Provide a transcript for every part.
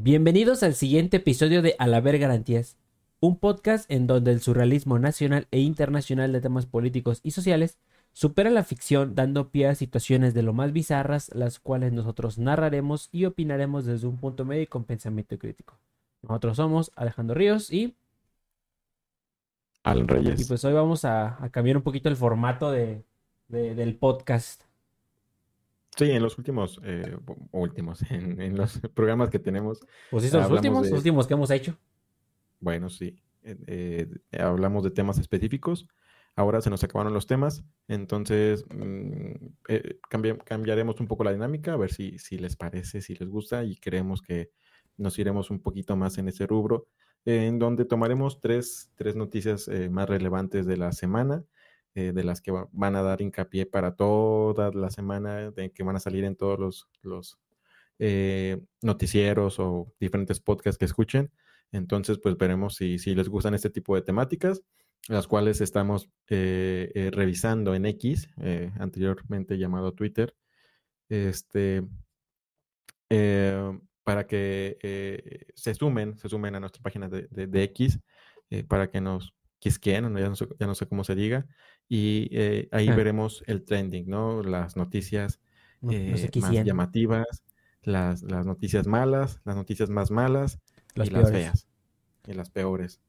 Bienvenidos al siguiente episodio de Alaber Garantías, un podcast en donde el surrealismo nacional e internacional de temas políticos y sociales supera la ficción dando pie a situaciones de lo más bizarras, las cuales nosotros narraremos y opinaremos desde un punto medio y con pensamiento crítico. Nosotros somos Alejandro Ríos y... Alan Reyes. Y pues hoy vamos a, a cambiar un poquito el formato de, de- del podcast. Sí, en los últimos, eh, últimos, en, en los programas que tenemos, Pues sí, son los últimos, de- últimos que hemos hecho. bueno, sí, eh, eh, hablamos de temas específicos. Ahora se nos acabaron los temas, entonces mm, eh, cambi- cambiaremos un poco la dinámica, a ver si, si les parece, si les gusta, y creemos que nos iremos un poquito más en ese rubro, en donde tomaremos tres, tres noticias más relevantes de la semana, eh, de las que va- van a dar hincapié para toda la semana, de que van a salir en todos los, los eh, noticieros o diferentes podcasts que escuchen. Entonces, pues veremos si, si les gustan este tipo de temáticas, las cuales estamos eh, revisando en X, anteriormente llamado Twitter, este, para que se sumen, se sumen a nuestra página de, de- X, para que nos quisquen, ya no sé, ya no sé cómo se diga, y eh, ahí Ah. veremos el trending, ¿no? Las noticias No, no eh, sé más llamativas, las, las noticias malas, las noticias más malas Las y las feas y las peores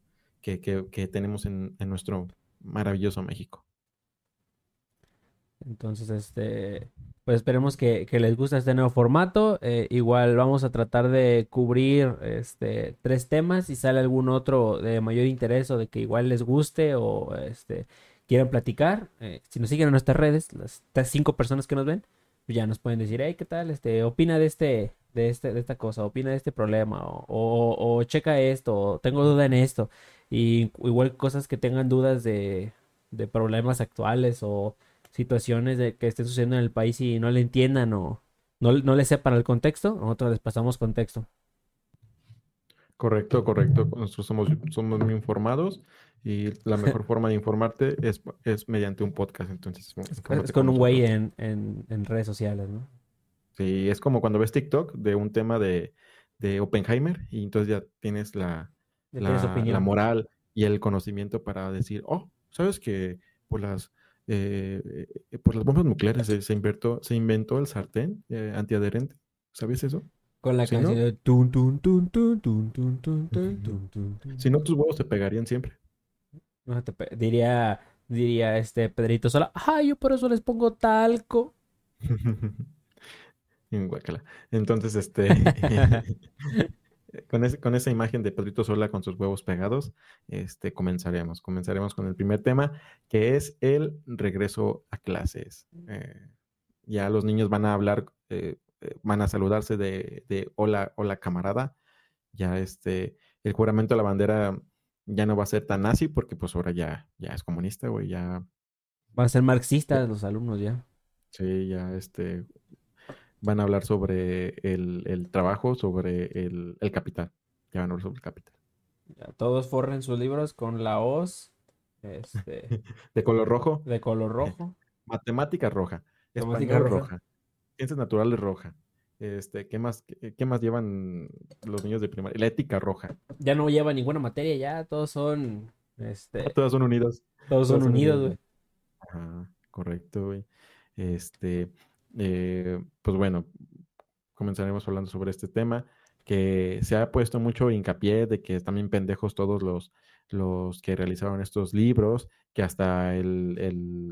que, que- que tenemos en, en nuestro maravilloso México. Entonces, este, pues esperemos que, que les guste este nuevo formato. Eh, igual vamos a tratar de cubrir este tres temas. Si sale algún otro de mayor interés o de que igual les guste o este quieran platicar, eh, si nos siguen en nuestras redes, las cinco personas que nos ven, pues ya nos pueden decir, hey, ¿qué tal? Este, opina de este, de este, de esta cosa, opina de este problema, o, o, o checa esto, o tengo duda en esto. Y igual cosas que tengan dudas de, de problemas actuales o situaciones de que estén sucediendo en el país y no le entiendan o no, no le sepan el contexto, nosotros les pasamos contexto. Correcto, correcto. Nosotros somos, somos muy informados y la mejor forma de informarte es, es mediante un podcast. Entonces, Es, con un güey en, en, en redes sociales, ¿no? Sí, es como cuando ves TikTok de un tema de, de Oppenheimer y entonces ya tienes la, Ya tienes la, la moral y el conocimiento para decir, oh, ¿sabes que por las, eh, eh, por las bombas nucleares se, se inventó, se inventó el sartén eh, antiadherente? ¿Sabes eso? Con la ¿Sí, canción no? de tun, tun, tun, tun, tun, tun, tun, tun, tun, tun, tun. Si no, tus huevos te pegarían siempre. No te pe- diría, diría este Pedrito Sola, ay, yo por eso les pongo talco. Entonces, este, con, ese- con esa imagen de Pedrito Sola con sus huevos pegados, este, comenzaremos. Comenzaremos con el primer tema, que es el regreso a clases. Eh, ya los niños van a hablar, eh, eh, van a saludarse de, de hola, hola camarada. Ya este, el juramento a la bandera ya no va a ser tan nazi porque pues ahora ya, ya es comunista, güey, ya Van a ser marxistas los alumnos ya. Sí, ya este van a hablar sobre el, el trabajo, sobre el, el capital. Ya van a hablar sobre el capital. Ya, Todos forren sus libros con la hoz este, De color rojo, de color rojo. matemática roja, Matemática español roja. roja, ciencias naturales roja. Este, ¿qué más, qué, qué más llevan los niños de primaria? La ética roja. Ya no lleva ninguna materia, ya todos son, este, son unidas. todos son todos son unidos, unidos, güey. Ajá, correcto, güey. Este, eh, pues bueno, comenzaremos hablando sobre este tema, que se ha puesto mucho hincapié de que están bien pendejos todos los, los que realizaron estos libros, que hasta el, el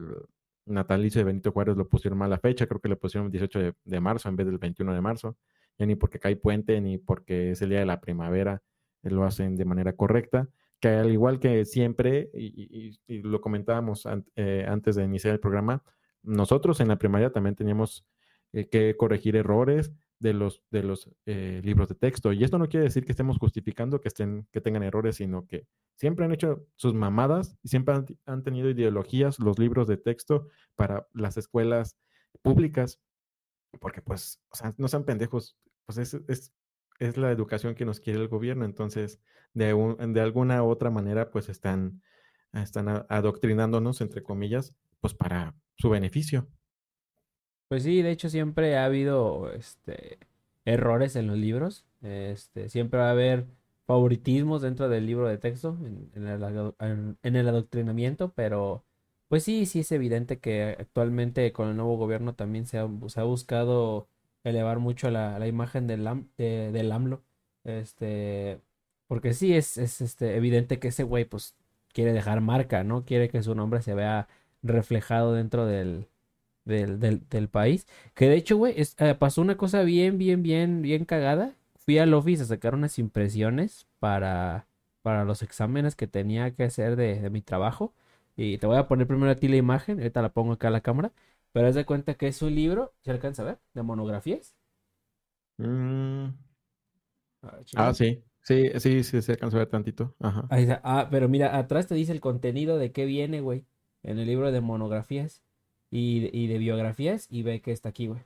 natalicio de Benito Juárez lo pusieron mal la fecha, creo que le pusieron el 18 de, marzo en vez del 21 de marzo, ya ni porque cae puente, ni porque es el día de la primavera, eh, lo hacen de manera correcta que al igual que siempre, y, lo comentábamos eh, antes de iniciar el programa, nosotros en la primaria también teníamos eh, que corregir errores de los, de los eh, libros de texto. Y esto no quiere decir que estemos justificando que, estén, que tengan errores, sino que siempre han hecho sus mamadas y siempre han, tenido ideologías los libros de texto para las escuelas públicas, porque pues, o sea, no sean pendejos, pues es, es, es la educación que nos quiere el gobierno, entonces de, un- de alguna u otra manera, pues están, están adoctrinándonos, entre comillas, pues para su beneficio. Pues sí, de hecho siempre ha habido este errores en los libros. Este, siempre va a haber favoritismos dentro del libro de texto, en, el, en el adoctrinamiento, pero pues sí, sí es evidente que actualmente con el nuevo gobierno también se ha, se ha buscado elevar mucho la, la imagen del, del AMLO. Este, porque sí es, es este, evidente que ese güey pues quiere dejar marca, ¿no? Quiere que su nombre se vea reflejado dentro del, del, del, país. Que de hecho, güey, eh, pasó una cosa bien, bien, bien, bien cagada. Fui al office a sacar unas impresiones para, para los exámenes que tenía que hacer de, de mi trabajo. Y te voy a poner primero a ti la imagen, ahorita la pongo acá a la cámara. Pero haz de cuenta que es un libro, ¿se alcanza a ver? De monografías. Mm. ah, sí. Sí, sí, sí, se alcanza a ver tantito. Ajá. Ah, pero mira, atrás te dice el contenido de qué viene, güey. En el libro de monografías y, y de biografías. Y ve que está aquí, güey.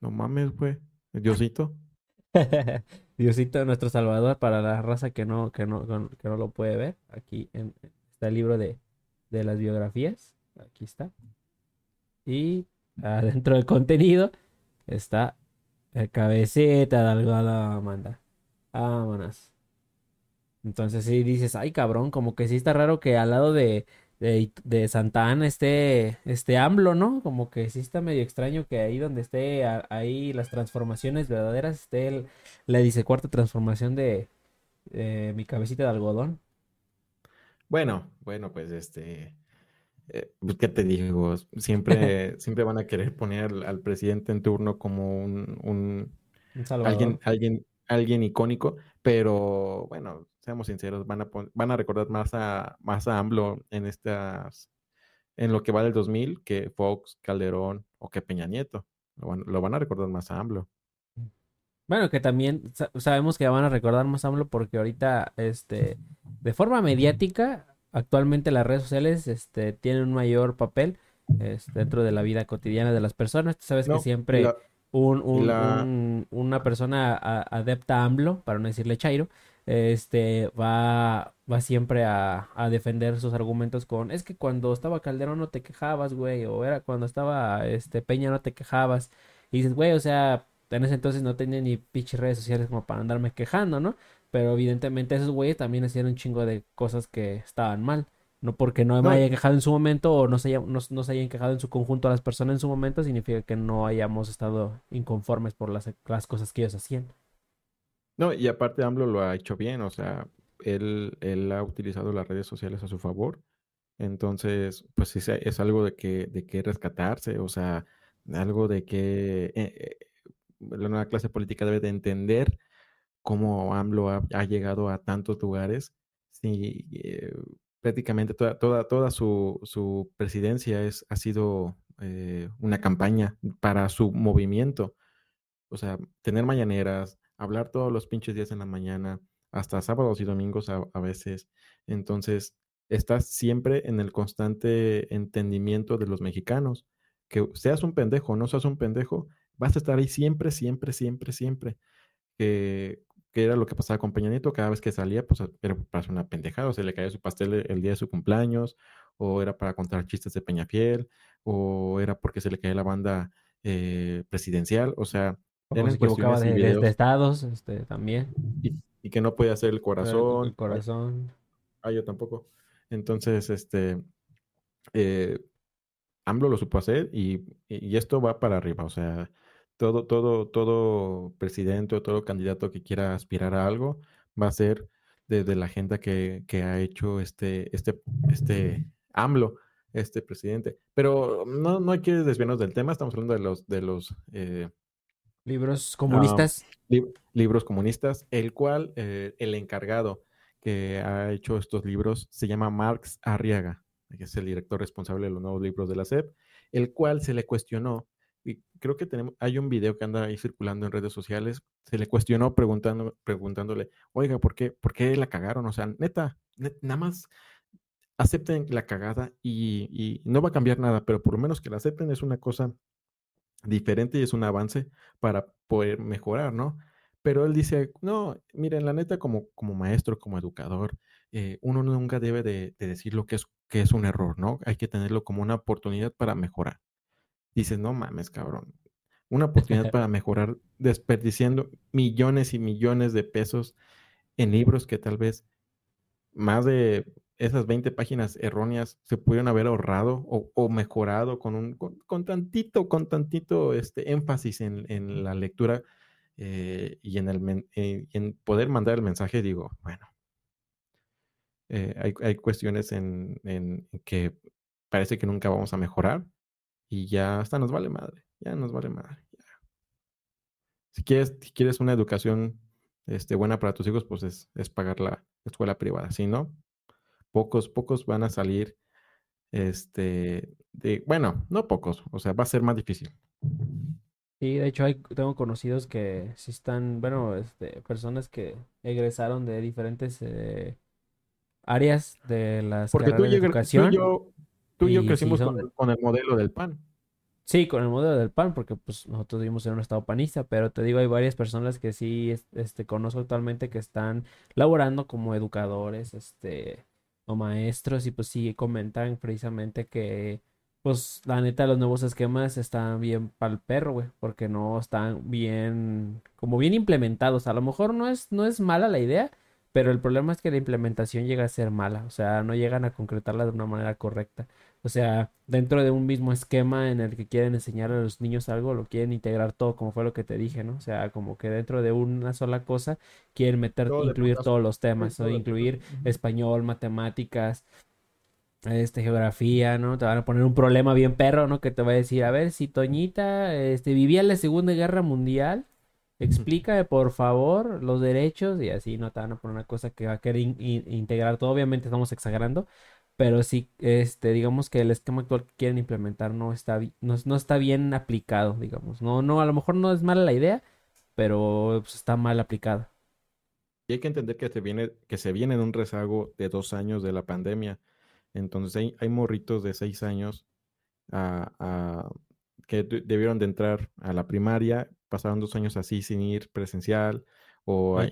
No mames, güey. Diosito. Diosito, nuestro salvador para la raza que no, que no, que no lo puede ver. Aquí en, está el libro de, de las biografías. Aquí está. Y adentro del contenido está la cabecita de algo Amanda. Vámonos. Entonces sí dices, ay cabrón, como que sí está raro que al lado de, de, de Santa Ana esté, este AMLO, ¿no? Como que sí está medio extraño que ahí donde esté, ahí las transformaciones verdaderas, esté el, la dice cuarta transformación de, mi cabecita de algodón. Bueno, bueno, pues este, eh, pues, ¿qué te digo? Siempre, siempre van a querer poner al, presidente en turno como un, un, alguien, alguien, alguien icónico, pero bueno, seamos sinceros, van a, van a recordar más a, más a AMLO en estas, en lo que va del 2000 que Fox, Calderón o que Peña Nieto. Lo van, a recordar más a AMLO. Bueno, que también sabemos que van a recordar más a AMLO porque ahorita, este, de forma mediática, actualmente las redes sociales, este, tienen un mayor papel este, dentro de la vida cotidiana de las personas. Tú sabes que siempre un, un, una persona adepta a AMLO, para no decirle Chairo, este va, va siempre a, a, defender sus argumentos con es que cuando estaba Calderón no te quejabas, güey, o era cuando estaba este Peña no te quejabas. Y dices, güey, o sea, en ese entonces no tenía ni pinches redes sociales como para andarme quejando, ¿no? Pero evidentemente esos güeyes también hacían un chingo de cosas que estaban mal. No porque no, me haya quejado en su momento o no se, haya, no, se hayan quejado en su conjunto a las personas en su momento, significa que no hayamos estado inconformes por las, las cosas que ellos hacían. No, y aparte AMLO lo ha hecho bien, o sea, él, él ha utilizado las redes sociales a su favor. Entonces, pues sí, es algo de que, de que rescatarse, o sea, algo de que eh, eh, la nueva clase política debe de entender cómo AMLO ha, llegado a tantos lugares. Sí, eh, prácticamente toda, toda, toda su, su presidencia es, ha sido una campaña para su movimiento. O sea, tener mañaneras, hablar todos los pinches días en la mañana, hasta sábados y domingos a, veces. Entonces, estás siempre en el constante entendimiento de los mexicanos. Que seas un pendejo o no seas un pendejo, vas a estar ahí siempre, siempre, siempre, siempre. Era lo que pasaba con Peña Nieto, cada vez que salía, pues era para una pendejada, o se le caía su pastel el día de su cumpleaños, o era para contar chistes de Peña Fiel, o era porque se le caía la banda eh, presidencial, o sea, se equivocaba de, estados, este, también. Y, que no podía hacer el corazón. El corazón. Ah, yo tampoco. Entonces, este, eh, AMLO lo supo hacer y, y, esto va para arriba. O sea, todo, todo, todo presidente o todo candidato que quiera aspirar a algo va a ser desde la agenda que, que, ha hecho este, este, este AMLO, este presidente. Pero no, no hay que desviarnos del tema, estamos hablando de los, de los eh, Libros comunistas. libros comunistas, el cual eh, el encargado que ha hecho estos libros se llama Marx Arriaga, que es el director responsable de los nuevos libros de la SEP, el cual se le cuestionó, y creo que tenemos, hay un video que anda ahí circulando en redes sociales, se le cuestionó preguntando, preguntándole, oiga, ¿por qué, ¿por qué la cagaron? O sea, neta, nada más acepten la cagada y, no va a cambiar nada, pero por lo menos que la acepten es una cosa diferente y es un avance para poder mejorar, ¿no? Pero él dice, no, miren, la neta, como, como maestro, como educador, eh, uno nunca debe de, decir lo que es, que es un error, ¿no? Hay que tenerlo como una oportunidad para mejorar. Dices, no mames, cabrón. una oportunidad para mejorar desperdiciando millones y millones de pesos en libros que tal vez más de esas 20 páginas erróneas se pudieron haber ahorrado o, mejorado con, un, con, tantito, con tantito este, énfasis en, la lectura eh, y en, el, eh, en poder mandar el mensaje, digo, bueno, eh, hay, hay, cuestiones en, en, que parece que nunca vamos a mejorar y ya hasta nos vale madre, ya nos vale madre. Si, quieres, si quieres una educación este, buena para tus hijos, pues es, es pagar la escuela privada. Si no, pocos, pocos van a salir, este, de, bueno, no pocos, o sea, va a ser más difícil. Sí, de hecho hay, tengo conocidos que sí están, bueno, este, personas que egresaron de diferentes eh, áreas de las Porque carreras tú de educación. Tú y yo, tú y yo crecimos con, el, modelo del PAN. Sí, con el modelo del PAN, porque pues nosotros vivimos en un estado panista, pero te digo, hay varias personas que sí, este, conozco actualmente que están laborando como educadores, este, o maestros, y pues sí comentan precisamente que, pues la neta, los nuevos esquemas están bien para el perro, güey, porque no están bien, como bien implementados. A lo mejor no es, no es mala la idea, pero el problema es que la implementación llega a ser mala, o sea, no llegan a concretarla de una manera correcta. O sea, dentro de un mismo esquema en el que quieren enseñar a los niños algo, lo quieren integrar todo, como fue lo que te dije, ¿no? O sea, como que dentro de una sola cosa quieren meter, incluir todos los temas, o incluir español, matemáticas, este, geografía, ¿no? Te van a poner un problema bien perro, ¿no? Que te va a decir, a ver, si Toñita, este, vivía en la Segunda Guerra Mundial, explícame por favor los derechos y así no te van a poner una cosa que va a querer integrar todo. Obviamente estamos exagerando, pero sí, este, digamos que el esquema actual que quieren implementar no está, no, no está bien aplicado, digamos. No, no, a lo mejor no es mala la idea, pero pues, está mal aplicada. Y hay que entender que se viene, que se viene en un rezago de dos años de la pandemia. Entonces hay, hay morritos de seis años a, que debieron de entrar a la primaria, pasaron dos años así sin ir presencial o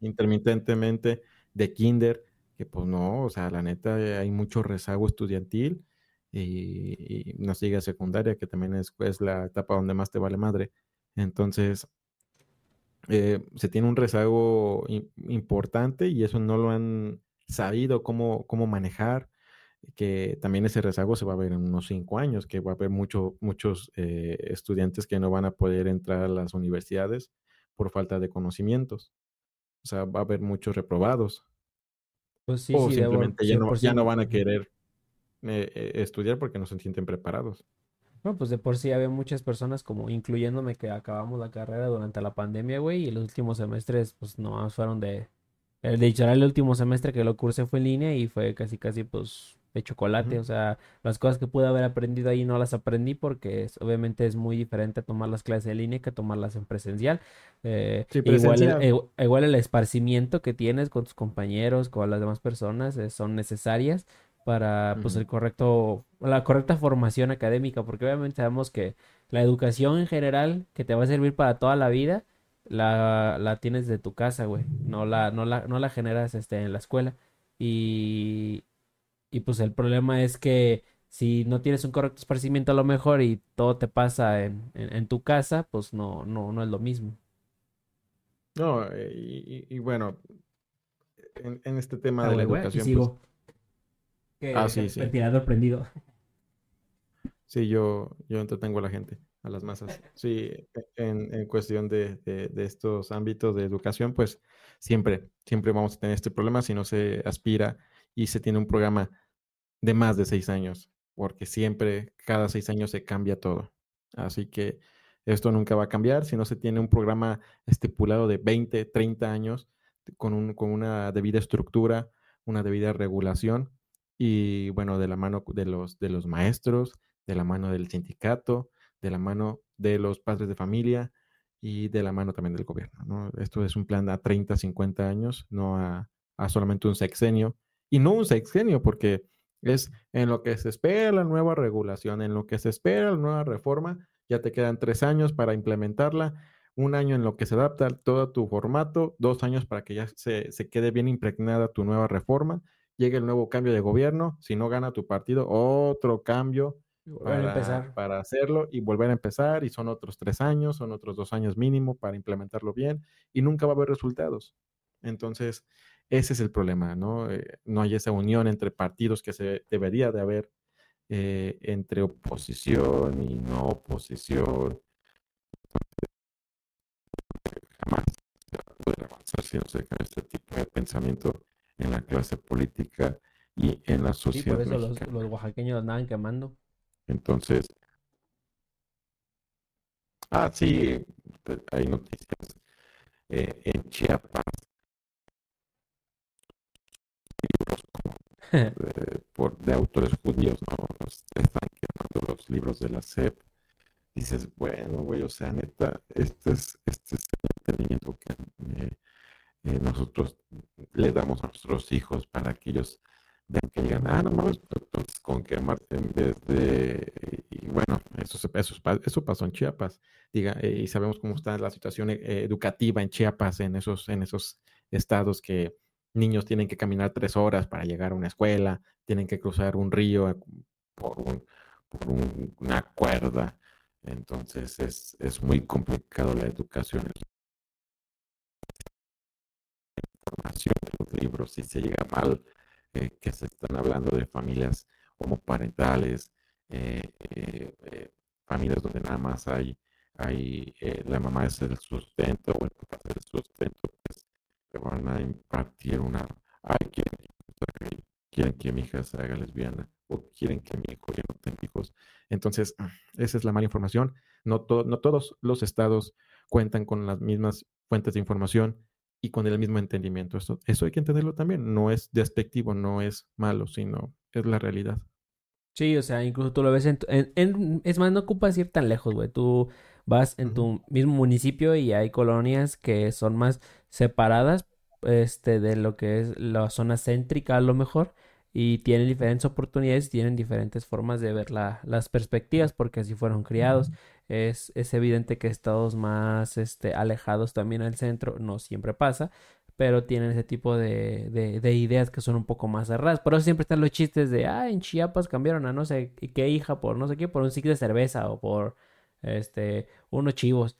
intermitentemente de kinder, que pues no, o sea, la neta hay mucho rezago estudiantil y, no sigue secundaria, que también es, la etapa donde más te vale madre. Entonces, eh, se tiene un rezago importante y eso no lo han sabido cómo, cómo manejar que también ese rezago se va a ver en unos cinco años, que va a haber mucho, muchos eh, estudiantes que no van a poder entrar a las universidades por falta de conocimientos. O sea, va a haber muchos reprobados. Pues sí, o simplemente ya, no, ya, no, van a querer eh, eh, estudiar porque no se sienten preparados. Bueno, pues de por sí había muchas personas, como incluyéndome, que acabamos la carrera durante la pandemia, güey, y los últimos semestres, pues nomás fueron de... De hecho, el último semestre que lo cursé fue en línea y fue casi, casi, pues, de chocolate. O sea, las cosas que pude haber aprendido ahí no las aprendí porque obviamente es muy diferente tomar las clases en línea que tomarlas en presencial. Eh, igual, el, eh, igual, el, esparcimiento que tienes con tus compañeros, con las demás personas, eh, son necesarias para pues el correcto, la correcta formación académica, porque obviamente sabemos que la educación en general que te va a servir para toda la vida, la, la tienes de tu casa, güey. No la, no la, no la generas este, en la escuela. Y, y pues el problema es que si no tienes un correcto esparcimiento a lo mejor y todo te pasa en, en, tu casa, pues no, no, no es lo mismo. No, eh, y, bueno, en, este tema de la educación. Pues... ah, sí, sí. Ventilador prendido. Sí, yo, yo entretengo a la gente, a las masas. Sí, en, en cuestión de, de, de, estos ámbitos de educación, pues siempre, siempre vamos a tener este problema si no se aspira y se tiene un programa de más de seis años, porque siempre, cada seis años se cambia todo. Así que esto nunca va a cambiar si no se tiene un programa estipulado de 20, 30 años con, un, con una debida estructura, una debida regulación y bueno, de la mano de los, de los maestros, de la mano del sindicato, de la mano de los padres de familia y de la mano también del gobierno. ¿no? Esto es un plan a 30, 50 años, no a, a solamente un sexenio y no un sexenio, porque es en lo que se espera la nueva regulación, en lo que se espera la nueva reforma, ya te quedan tres años para implementarla, un año en lo que se adapta todo tu formato, dos años para que ya se, se quede bien impregnada tu nueva reforma, llegue el nuevo cambio de gobierno, si no gana tu partido, otro cambio, para, para, hacerlo y volver a empezar y son otros tres años, son otros dos años mínimo para implementarlo bien y nunca va a haber resultados. Entonces, ese es el problema, ¿no? Eh, no hay esa unión entre partidos que se debería de haber eh, entre oposición y no oposición. Jamás se va a poder avanzar si no se deja este tipo de pensamiento en la clase política y en la sociedad. por eso los, los, oaxaqueños andaban quemando. Entonces, ah, sí, hay noticias eh, en Chiapas. Libros como de, por, de autores judíos, ¿no? están quemando los libros de la SEP. Dices, bueno, güey, o sea, neta, este es, este es el entendimiento que eh, eh, nosotros le damos a nuestros hijos para que ellos vean que digan, ah, no mames, entonces con quemarte en vez de, y bueno, eso, eso, eso pasó en Chiapas, diga, eh, y sabemos cómo está la situación educativa en Chiapas, en esos, en esos estados que niños tienen que caminar tres horas para llegar a una escuela, tienen que cruzar un río por, por una cuerda, entonces es, es muy complicado la educación. Información de los libros, si se llega mal, eh, que se están hablando de familias homoparentales, eh, eh, familias donde nada más hay, hay la mamá es el sustento o el papá es el sustento, pues le van a impartir una, ay, quieren, quieren que mi hija se haga lesbiana o quieren que mi hijo ya no tenga hijos. Entonces, esa es la mala información. No, no todos los estados cuentan con las mismas fuentes de información y con el mismo entendimiento. Eso, eso hay que entenderlo también. No es despectivo, no es malo, sino es la realidad. Sí, o sea, incluso tú lo ves en, en, es más, no ocupas ir tan lejos, güey. Tú vas en tu mismo municipio y hay colonias que son más separadas, este, de lo que es la zona céntrica a lo mejor y tienen diferentes oportunidades, tienen diferentes formas de ver la, las perspectivas porque así fueron criados. Es, es evidente que estados más este, alejados también al centro, no siempre pasa, pero tienen ese tipo de, de, ideas que son un poco más cerradas. Por eso siempre están los chistes de, ah, en Chiapas cambiaron a no sé qué hija por no sé qué, por un ciclo de cerveza o por este, unos chivos.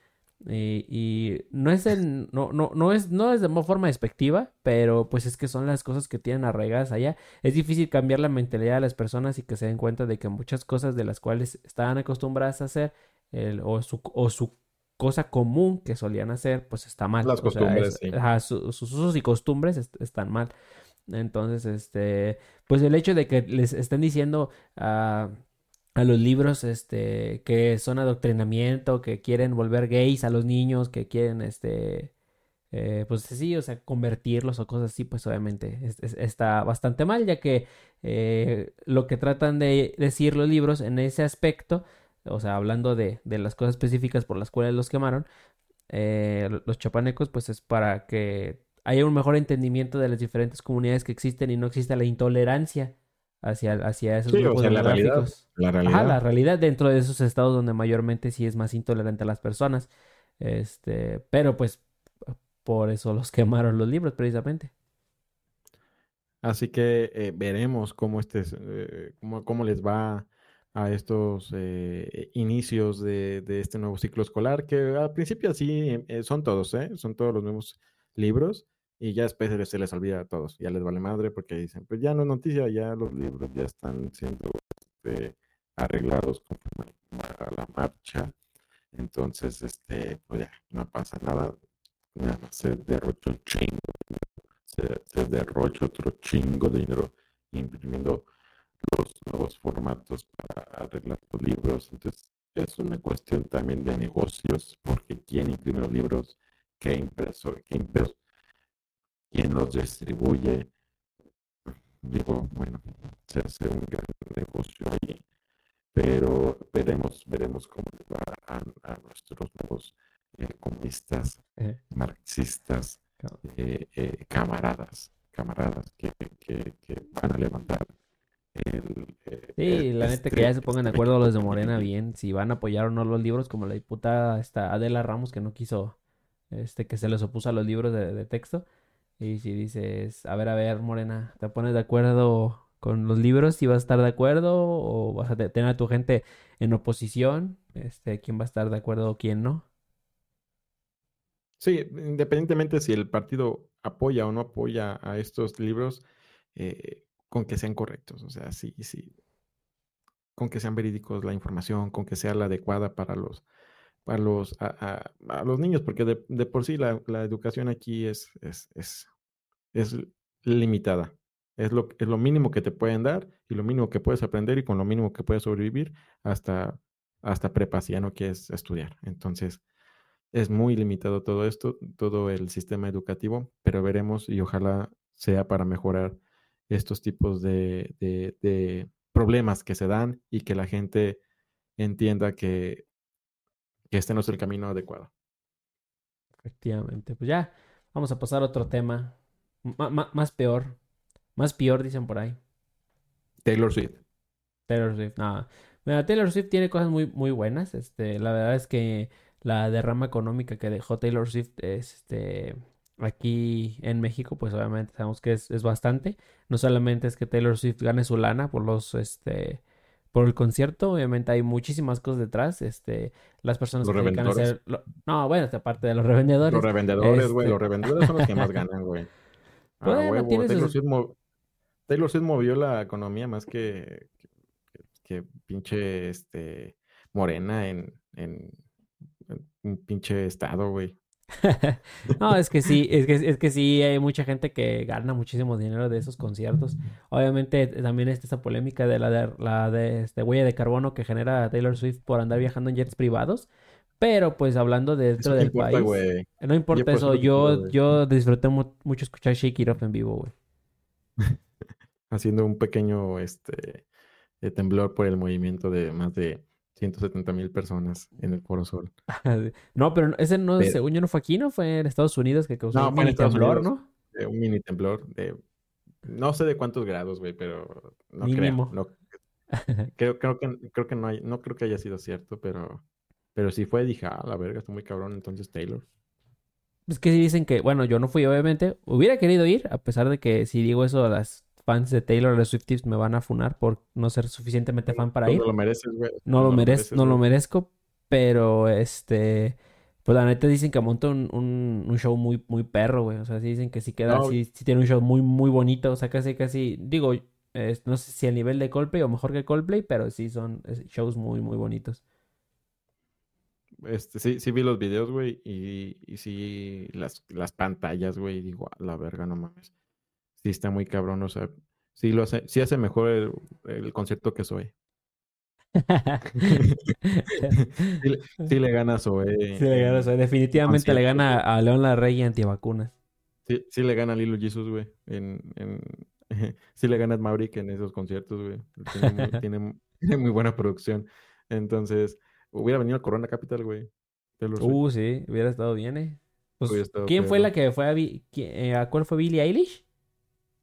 Y, no es el, no, no, no es, no es de forma despectiva, pero pues es que son las cosas que tienen arraigadas allá. Es difícil cambiar la mentalidad de las personas y que se den cuenta de que muchas cosas de las cuales estaban acostumbradas a hacer, el, o, su, o su cosa común que solían hacer, pues está mal. Las costumbres, sus usos y costumbres están mal. Entonces, este, pues el hecho de que les estén diciendo a a los libros este que son adoctrinamiento, que quieren volver gays a los niños, que quieren este eh, pues sí, o sea, convertirlos o cosas así, pues obviamente está bastante mal, ya que eh, lo que tratan de decir los libros en ese aspecto, o sea, hablando de, de las cosas específicas por las cuales los quemaron, eh, los chapanecos, pues es para que haya un mejor entendimiento de las diferentes comunidades que existen y no exista la intolerancia hacia, hacia esos grupos la realidad, la realidad. Ajá, la realidad dentro de esos estados donde mayormente sí es más intolerante a las personas. Este, pero pues por eso los quemaron los libros precisamente. Así que eh, veremos cómo, este, eh, cómo, cómo, les va a estos eh, inicios de, de, este nuevo ciclo escolar, que al principio sí son todos, son todos los nuevos libros, y ya después se les olvida a todos, ya les vale madre porque dicen, pues ya no es noticia, ya los libros ya están siendo este, arreglados para la marcha, entonces, este, pues ya, no pasa nada, nada se derrocha un chingo, se, se derrocha otro chingo de dinero imprimiendo los nuevos formatos para arreglar los libros, entonces es una cuestión también de negocios, porque quién imprime los libros, qué impresor, qué impresor quien los distribuye. Digo, bueno, se hace un gran negocio ahí, pero veremos, veremos cómo va a, nuestros nuevos eh, comunistas, eh. marxistas, eh, camaradas, camaradas que, que, que, van a levantar el, Sí, la neta que ya se pongan de acuerdo los de Morena bien, si van a apoyar o no los libros, como la diputada esta Adela Ramos que no quiso, este, que se les opuso a los libros de texto. Y si dices, a ver, a ver, Morena, ¿te pones de acuerdo con los libros, si vas a estar de acuerdo o vas a tener a tu gente en oposición, este, quién va a estar de acuerdo o quién no. Sí, independientemente si el partido apoya o no apoya a estos libros, eh, con que sean correctos, o sea, sí, sí, con que sean verídicos la información, con que sea la adecuada para los, para los, a, los niños, porque de, por sí la, educación aquí es, es, es, es limitada. Es lo, es lo mínimo que te pueden dar y lo mínimo que puedes aprender y con lo mínimo que puedes sobrevivir hasta, hasta prepa si ya no quieres estudiar. Entonces, es muy limitado todo esto, todo el sistema educativo, pero veremos y ojalá sea para mejorar estos tipos de, de, problemas que se dan y que la gente entienda que, que este no es el camino adecuado. Efectivamente, pues ya vamos a pasar a otro tema más peor, más peor dicen por ahí. Taylor Swift. Taylor Swift, nada. Taylor Swift tiene cosas muy, muy buenas. Este, la verdad es que la derrama económica que dejó Taylor Swift este, aquí en México, pues obviamente sabemos que es, bastante. No solamente es que Taylor Swift gane su lana por los, este, por el concierto, obviamente hay muchísimas cosas detrás. Este, las personas que dedican a hacer. no, bueno, aparte de los revendedores. Los revendedores, güey. Los este revendedores son los que más ganan, güey. Ah, huevo. Taylor, Swift movió la economía más que, que, pinche este, Morena en, en un pinche estado, güey. no, es que sí, es que, es que sí hay mucha gente que gana muchísimo dinero de esos conciertos. Obviamente también está esa polémica de la de la de este huella de carbono que genera Taylor Swift por andar viajando en jets privados. Pero pues hablando de dentro del país, no importa eso, yo, yo disfruté mucho escuchar Shake It Off en vivo, güey. Haciendo un pequeño este temblor por el movimiento de más de 170 mil personas en el Foro Sol. no, pero ese no, según yo, no fue aquí, ¿no? Fue en Estados Unidos que causó un mini temblor, ¿no? un mini temblor de... No sé de cuántos grados, güey, pero no creo. creo, creo, que, creo que no hay, no creo que haya sido cierto, pero, pero si fue, dije, ah, la verga, está muy cabrón, entonces Taylor. Es que si dicen que, bueno, yo no fui, obviamente, hubiera querido ir, a pesar de que si digo eso, las fans de Taylor, los Swifties me van a funar por no ser suficientemente fan para ir. No lo mereces, güey. No, lo, merezco, no lo merezco, pero este... Pues la neta dicen que monta un, un, show muy, muy perro, güey. O sea, sí dicen que sí queda, sí, tiene un show muy, muy bonito. O sea, casi, casi, digo, no sé si a nivel de Coldplay o mejor que Coldplay, pero sí son shows muy, muy bonitos. Este, sí, sí vi los videos, güey, y, y sí las, las pantallas, güey, digo, a la verga, no mames sí está muy cabrón, o sea, sí lo hace, sí hace mejor el, el concierto que Zoe. sí, le gana a Zoe. Sí le gana a Zoe. Definitivamente le gana a León Larrey antivacunas. Sí, sí le gana a Lilo Jesus, güey. En, en... sí le gana a Maverick en esos conciertos, güey. Tiene, muy, buena producción. Entonces, hubiera venido a Corona Capital, güey. Uh, sí, hubiera estado bien, eh. Pues, ¿Quién fue la que fue a, eh, a cuál fue Billie Eilish?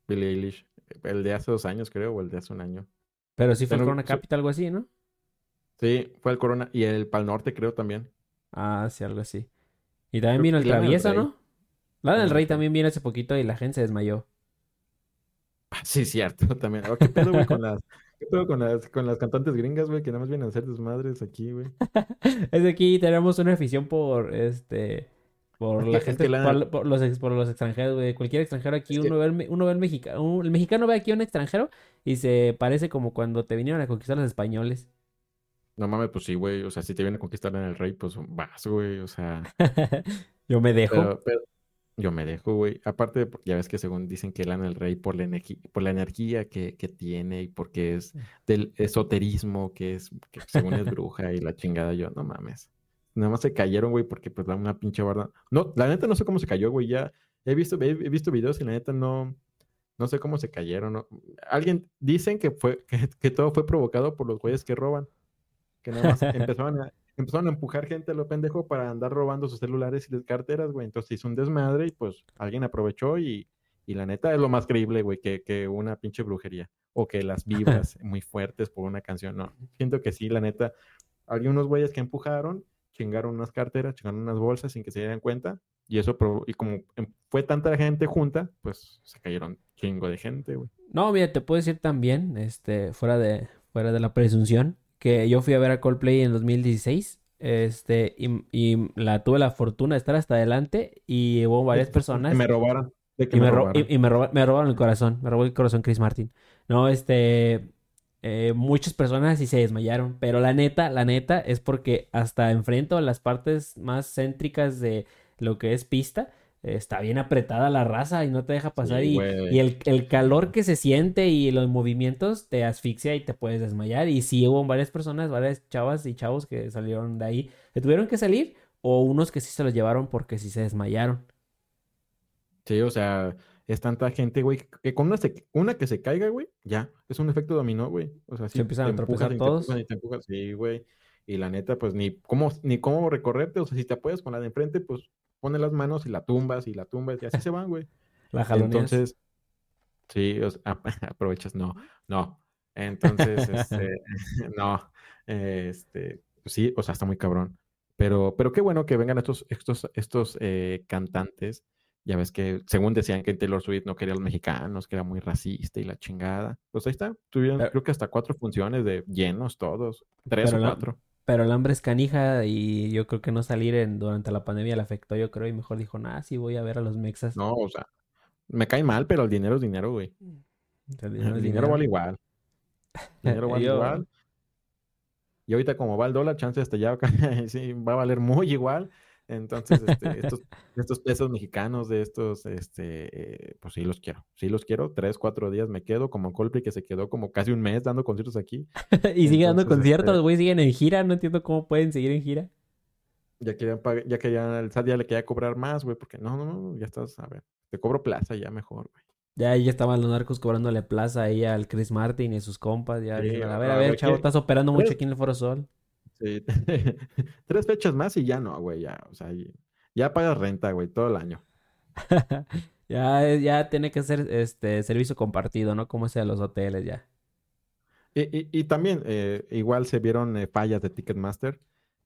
Billie Eilish. El de hace dos años, creo, o el de hace un año. Pero sí fue el Corona Capital, algo así, ¿no? Sí, fue el Corona. Y el Pal Norte, creo, también. Ah, sí, algo así. Y también vino el Travieso, ¿no? La del Rey también vino hace poquito y la gente se desmayó. Ah, sí, cierto, también. Oh, ¿Qué pedo, güey, con las... ¿Qué pedo con las, con las cantantes gringas, güey? Que nada más vienen a hacer desmadres aquí, güey. es que aquí tenemos una afición por, este por la gente, por, los, por los extranjeros, güey. Cualquier extranjero aquí, uno, ve el, uno ve el mexicano. El mexicano ve aquí a un extranjero y se parece como cuando te vinieron a conquistar los españoles. No mames, pues sí, güey. O sea, si te vienen a conquistar en el rey, pues vas, güey. O sea. yo me dejo. Yo me dejo, güey. Aparte, ya ves que según dicen que Lana el rey por la, energía, por la energía que, que, tiene y porque es del esoterismo, que es, que según es bruja y la chingada, yo, no mames. Nada más se cayeron, güey, porque pues da una pinche barda. No, la neta no sé cómo se cayó, güey. Ya he visto, he, visto videos y la neta no, no sé cómo se cayeron. Alguien dicen que fue, que, todo fue provocado por los güeyes que roban. Que nada más empezaron a, empezaron a empujar gente a lo pendejo para andar robando sus celulares y las carteras, güey. Entonces hizo un desmadre y pues alguien aprovechó y, y la neta es lo más creíble, güey, que, que una pinche brujería. O que las vibras muy fuertes por una canción. No, siento que sí, la neta. Había unos güeyes que empujaron chingaron unas carteras, chingaron unas bolsas sin que se dieran cuenta. Y eso, y como em, fue tanta gente junta, pues se cayeron chingo de gente, güey. No, mira, te puedo decir también, este, fuera de, fuera de la presunción, que yo fui a ver a Coldplay en 2016 este, y, y, la tuve la fortuna de estar hasta adelante y hubo varias personas. Que me robaron. De que y, me, robaron. Y, me, robaron el corazón. Me robó el corazón Chris Martin. No, este. Eh, muchas personas sí se desmayaron. Pero la neta, la neta es porque hasta enfrento a las partes más céntricas de lo que es pista está bien apretada la raza y no te deja pasar. y, y el, el, calor que se siente y los movimientos te asfixia y te puedes desmayar. Y sí hubo varias personas, varias chavas y chavos que salieron de ahí. Se tuvieron que salir o unos que sí se los llevaron porque sí se desmayaron. Sí, o sea, es tanta gente, güey, que con una, una que se caiga, güey, ya, es un efecto dominó, güey. O sea, se empiezan a tropezar todos. sí, güey. Y la neta, pues ni cómo, ni cómo recorrerte, o sea, si te apoyas con la de enfrente, pues pone las manos y la tumbas y la tumbas y así se van, güey. La jaloneas. Entonces, sí, aprovechas, no, no. Entonces, este, no, este, pues sí, o sea, está muy cabrón. Pero, pero qué bueno que vengan estos, estos, estos eh, cantantes. Ya ves que, según decían que Taylor Swift no quería a los mexicanos, que era muy racista y la chingada. Pues ahí está. Tuvieron, creo que hasta cuatro funciones de llenos todos. Tres o cuatro. Pero el hambre es canija y yo creo que no salir en, durante la pandemia le afectó, yo creo, y mejor dijo, nada, sí voy a ver a los mexas. No, o sea, me cae mal, pero el dinero es dinero, güey. El dinero, vale igual. El dinero vale igual. Y ahorita como va el dólar, chance hasta ya sí, va a valer muy igual. Entonces, este, estos, estos, pesos mexicanos de estos, este, eh, pues sí los quiero. Sí los quiero. Tres, cuatro días me quedo, como Coldplay que se quedó como casi un mes dando conciertos aquí. y sigue dando conciertos, este güey, siguen en gira. No entiendo cómo pueden seguir en gira. Ya que ya que ya el SAT ya le quería cobrar más, güey, porque no, no, no, ya estás, a ver, te cobro plaza ya mejor, güey. Ya, ya estaban los narcos cobrándole plaza ahí al Chris Martin y sus compas. Ya, a ver, a ver, chavo, estás operando mucho aquí en el Foro Sol. Sí. Tres fechas más y ya no, güey, ya, o sea, ya pagas renta, güey, todo el año. ya, ya tiene que ser este servicio compartido, ¿no? Como sea los hoteles ya. Y, y, también, eh, igual se vieron eh, fallas de Ticketmaster,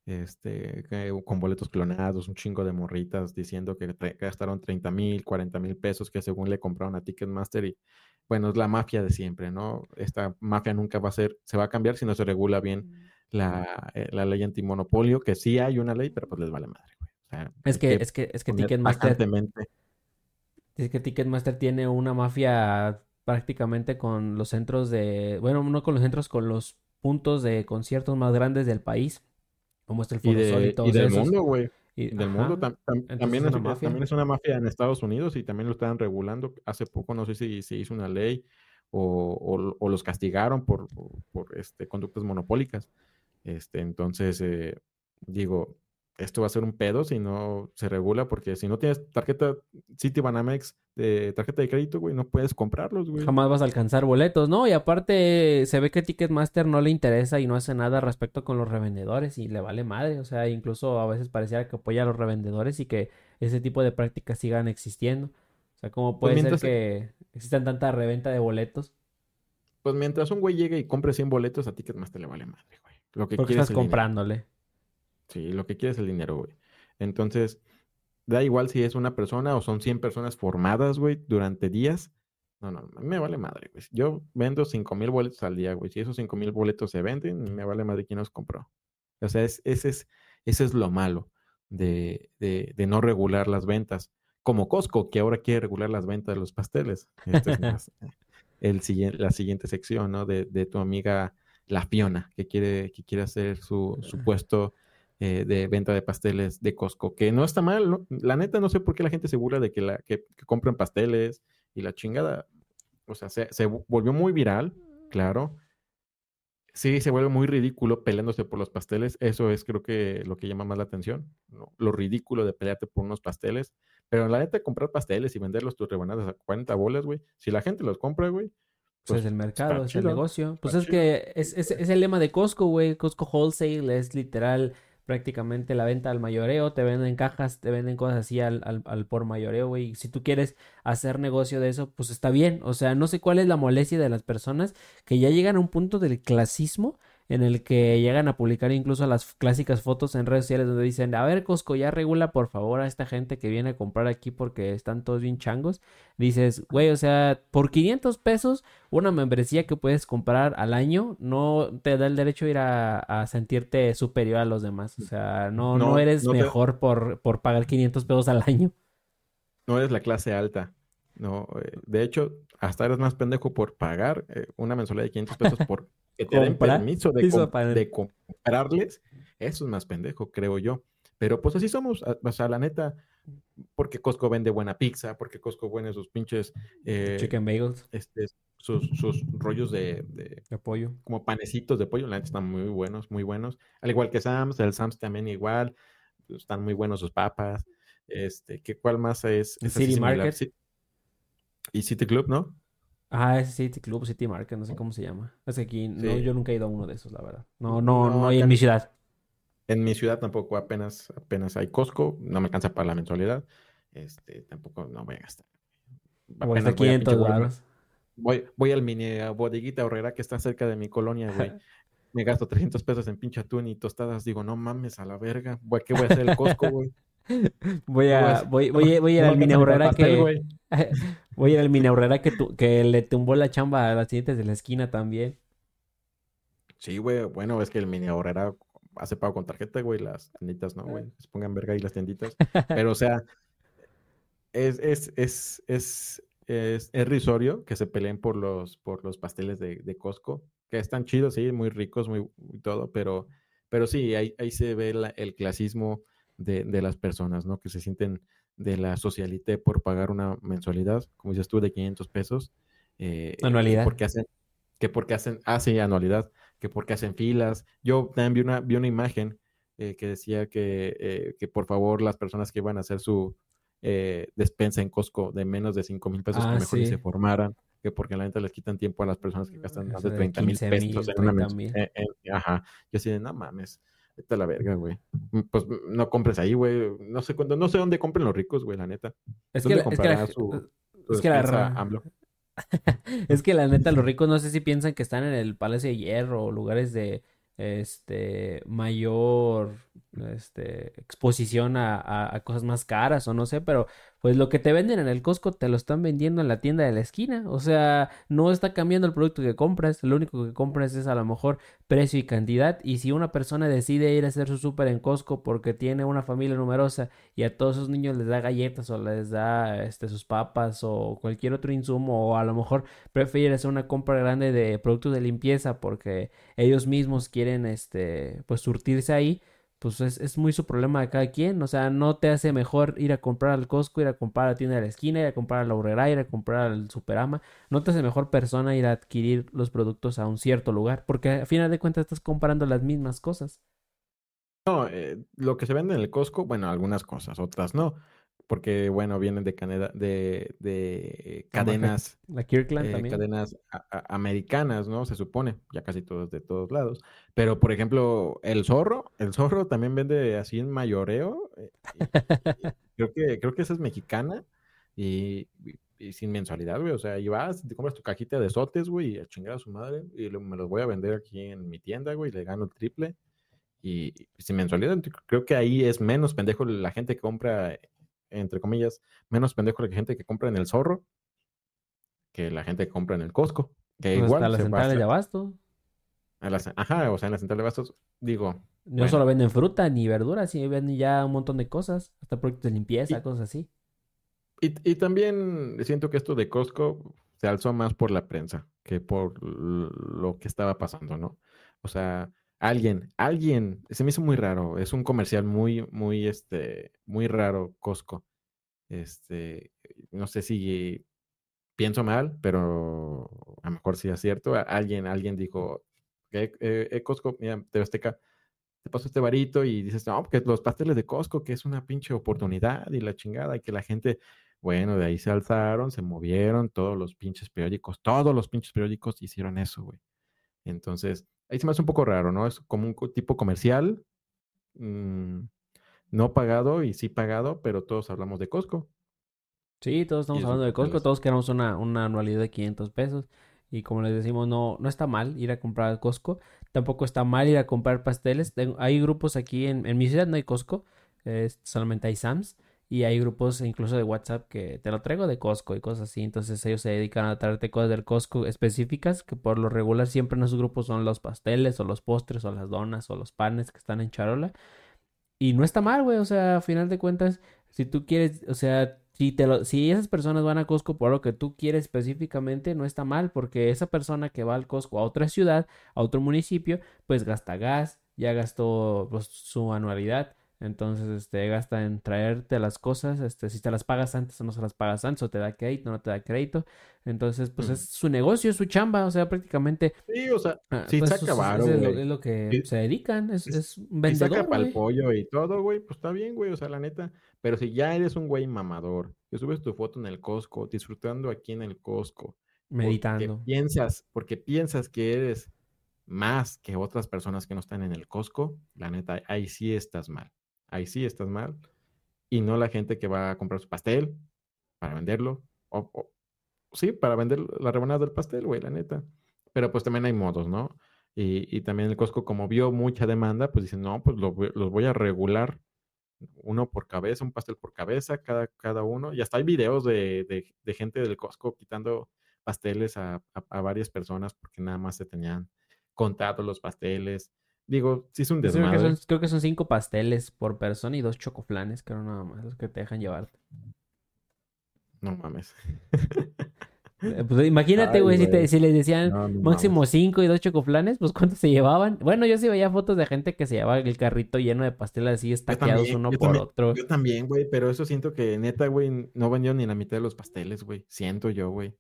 este, con boletos clonados, un chingo de morritas diciendo que gastaron 30 mil, 40 mil pesos que según le compraron a Ticketmaster y bueno, es la mafia de siempre, ¿no? Esta mafia nunca va a ser, se va a cambiar si no se regula bien mm la, eh, la ley antimonopolio, que sí hay una ley, pero pues les vale madre, güey. es, que, es que, es que Ticketmaster. Es que Ticketmaster tiene una mafia prácticamente con los centros de. Bueno, no con los centros, con los puntos de conciertos más grandes del país. Como está el Foro y, y, y del mundo, güey. Y, del mundo también, es, también es una mafia en Estados Unidos y también lo estaban regulando. Hace poco no sé si se hizo una ley o, o, los castigaron por, por, este, conductas monopólicas. Este, entonces, eh, digo, esto va a ser un pedo si no se regula, porque si no tienes tarjeta Citibanamex de tarjeta de crédito, güey, no puedes comprarlos, güey. Jamás vas a alcanzar boletos, ¿no? Y aparte, se ve que Ticketmaster no le interesa y no hace nada respecto con los revendedores y le vale madre. O sea, incluso a veces pareciera que apoya a los revendedores y que ese tipo de prácticas sigan existiendo. O sea, ¿cómo pues puede ser que existan tanta reventa de boletos? Pues mientras un güey llegue y compre 100 boletos, a Ticketmaster le vale madre. Lo que Porque estás comprándole. Sí, lo que quieres es el dinero, güey. Entonces, da igual si es una persona o son 100 personas formadas, güey, durante días. No, no, me vale madre, güey. Yo vendo 5 mil boletos al día, güey. Si esos 5 mil boletos se venden, me vale madre quién los compró. O sea, es, ese, es, ese es lo malo de, de, de, no regular las ventas. Como Costco, que ahora quiere regular las ventas de los pasteles. Esta es el, la siguiente sección, ¿no? De, de tu amiga la Fiona, que quiere, que quiere hacer su, su puesto eh, de venta de pasteles de Costco, que no está mal, la neta no sé por qué la gente se burla de que, la, que, compren pasteles y la chingada, o sea, se, se, volvió muy viral, claro. Sí, se vuelve muy ridículo peleándose por los pasteles. Eso es creo que lo que llama más la atención. Lo ridículo de pelearte por unos pasteles. Pero la neta, comprar pasteles y venderlos tus rebanadas a 40 bolas, güey. Si la gente los compra, güey, pues, es el mercado, es el negocio. Pues es que es, es, es, el lema de Costco, güey. Costco Wholesale es literal prácticamente la venta al mayoreo. Te venden cajas, te venden cosas así al, al, al por mayoreo, güey. Si tú quieres hacer negocio de eso, pues está bien. O sea, no sé cuál es la molestia de las personas que ya llegan a un punto del clasismo en el que llegan a publicar incluso las clásicas fotos en redes sociales donde dicen, a ver, Costco, ya regula por favor a esta gente que viene a comprar aquí porque están todos bien changos. Dices, güey, o sea, por 500 pesos, una membresía que puedes comprar al año no te da el derecho a ir a, sentirte superior a los demás. O sea, no, no, eres mejor por, por pagar 500 pesos al año. No eres la clase alta. No, eh, de hecho, hasta eres más pendejo por pagar eh, una mensualidad de 500 pesos por que te den permiso de, comprarles. Eso es más pendejo, creo yo. Pero pues así somos, o sea, la neta, porque Costco vende buena pizza, porque Costco vende sus pinches... Eh, Chicken bagels. Este, sus, sus rollos de, de, pollo. Como panecitos de pollo, la neta están muy buenos, muy buenos. Al igual que Sam's, el Sam's también igual, están muy buenos sus papas. Este, ¿qué, ¿Cuál más es? City Market. Y City Club, ¿no? Ah, ese City Club, City Market, no sé cómo se llama. Es que aquí, no, yo nunca he ido a uno de esos, la verdad. No, no, no, hay en mi ciudad. En mi ciudad tampoco, apenas, apenas hay Costco, no me alcanza para la mensualidad. Este, tampoco, no voy a gastar. Apenas 500 dólares. Voy, voy al mini bodeguita horrera que está cerca de mi colonia, güey. me gasto 300 pesos en pinche atún y tostadas. Digo, no mames, a la verga. ¿Qué voy a hacer el Costco, güey? Voy a, voy, voy, voy a ir al mini horrera que. voy a ir al mini horrera que, que le tumbó la chamba a las tiendas de la esquina también. Sí, güey. Bueno, es que el mini horrera hace pago con tarjeta, güey. Las tienditas, ¿no, güey? Se pongan verga ahí las tienditas. Pero, o sea, es, es, es, es, es, es risorio que se peleen por los, por los pasteles de, de Costco, que están chidos, sí, muy ricos, muy, todo, pero, pero sí, ahí, ahí se ve el clasismo de, las personas, ¿no? Que se sienten de la socialité por pagar una mensualidad, como dices tú, de 500 pesos. Eh, anualidad. Porque hacen, que porque hacen, ah, sí, anualidad, que porque hacen filas. Yo también vi una, vi una imagen eh, que decía que, eh, que por favor las personas que iban a hacer su despensa en Costco de menos de 5 mil pesos, que ah, mejor se formaran, que porque la neta les quitan tiempo a las personas que gastan más de 30 mil pesos en una mensualidad. Ajá, yo así de, no mames. A la verga, güey. Mm, pues mm, no compres ahí, güey. No sé cuándo, no sé dónde compren los ricos, güey, la neta. Es que, la, es que la, su, es que la, es que la neta, los ricos no sé si piensan que están en el Palacio de Hierro o lugares de este mayor este, exposición a, a, cosas más caras o no sé, pero pues lo que te venden en el Costco te lo están vendiendo en la tienda de la esquina. O sea, no está cambiando el producto que compras. Lo único que compras es a lo mejor precio y cantidad. Y si una persona decide ir a hacer su súper en Costco porque tiene una familia numerosa y a todos esos niños les da galletas o les da este, sus papas o cualquier otro insumo o a lo mejor prefiere hacer una compra grande de productos de limpieza porque ellos mismos quieren este, pues surtirse ahí pues es, muy su problema de cada quien. O sea, no te hace mejor ir a comprar al Costco, ir a comprar a la tienda de la esquina, ir a comprar a la horrera, ir a comprar al Superama. No te hace mejor persona ir a adquirir los productos a un cierto lugar, porque a final de cuentas estás comprando las mismas cosas. No, eh, lo que se vende en el Costco, bueno, algunas cosas, otras no porque bueno, vienen de, de, de cadenas, la Kirkland eh, también. cadenas americanas, ¿no? Se supone, ya casi todos de todos lados. Pero por ejemplo, el zorro, el zorro también vende así en mayoreo. Eh, creo que creo que esa es mexicana y, sin mensualidad, güey. O sea, y vas, te compras tu cajita de sotes, güey, y a chingar a su madre y me los voy a vender aquí en mi tienda, güey, y le gano el triple. Y, y sin mensualidad, creo que ahí es menos pendejo la gente que compra entre comillas, menos pendejo la gente que compra en el zorro que la gente que compra en el Costco. Que pues igual. A la central de abasto. ajá, o sea, en la central de abastos, digo. No solo venden fruta ni verduras, sino venden ya un montón de cosas, hasta productos de limpieza, cosas así. Y, y, también siento que esto de Costco se alzó más por la prensa que por lo que estaba pasando, ¿no? O sea, Alguien, alguien, se me hizo muy raro. Es un comercial muy, muy, este, muy raro, Costco. Este, no sé si pienso mal, pero a lo mejor sí es cierto. Alguien, alguien dijo, eh, eh, Costco, mira, TV Azteca, te paso este varito y dices, no, porque los pasteles de Costco, que es una pinche oportunidad y la chingada, y que la gente, bueno, de ahí se alzaron, se movieron, todos los pinches periódicos, todos los pinches periódicos hicieron eso, güey. Entonces, ahí se me hace un poco raro, ¿no? Es como un tipo comercial, mm, no pagado y sí pagado, pero todos hablamos de Costco. Sí, todos estamos hablando de Costco, todos queremos una, una anualidad de 500 pesos. Y como les decimos, no, no está mal ir a comprar al Costco. Tampoco está mal ir a comprar pasteles. hay grupos aquí en, en mi ciudad, no hay Costco, solamente hay Sam's. Y hay grupos incluso de WhatsApp que te lo traigo de Costco y cosas así. Entonces ellos se dedican a traerte cosas del Costco específicas que por lo regular siempre en esos grupos son los pasteles o los postres o las donas o los panes que están en charola. Y no está mal, güey. O sea, a final de cuentas, si tú quieres, o sea, si, te si esas personas van a Costco por lo que tú quieres específicamente, no está mal, porque esa persona que va al Costco a otra ciudad, a otro municipio, pues gasta gas, ya gastó pues, su anualidad entonces, este, gasta en traerte las cosas, este, si te las pagas antes o no se las pagas antes, o te da crédito o no te da crédito. Entonces, pues es su negocio, es su chamba, o sea, prácticamente. Sí, o sea, ah, si pues, saca es, es, lo, que se dedican, es, es un vendedor. Si saca para el pollo y todo, güey, pues está bien, güey, o sea, la neta. Pero si ya eres un güey mamador, que subes tu foto en el Costco, disfrutando aquí en el Costco, meditando. Porque piensas, porque piensas que eres más que otras personas que no están en el Costco, la neta, ahí sí estás mal ahí sí estás mal. Y no la gente que va a comprar su pastel para venderlo. O, sí, para vender la rebanada del pastel, güey, la neta. Pero pues también hay modos, ¿no? Y, también el Costco, como vio mucha demanda, pues dicen, no, pues los voy a regular uno por cabeza, un pastel por cabeza, cada, cada uno. Y hasta hay videos de, gente del Costco quitando pasteles a, varias personas porque nada más se tenían contados los pasteles. Digo, sí es un desmadre. Creo que, son, cinco pasteles por persona y dos chocoflanes, creo nada más, los que te dejan llevar. No mames. Eh, pues imagínate, güey, si, te, si les decían máximo cinco y dos chocoflanes, pues ¿cuántos se llevaban? Bueno, yo sí veía fotos de gente que se llevaba el carrito lleno de pasteles así estaqueados uno por otro. Yo también, güey, pero eso siento que neta, güey, no vendieron ni la mitad de los pasteles, güey. Siento yo, güey.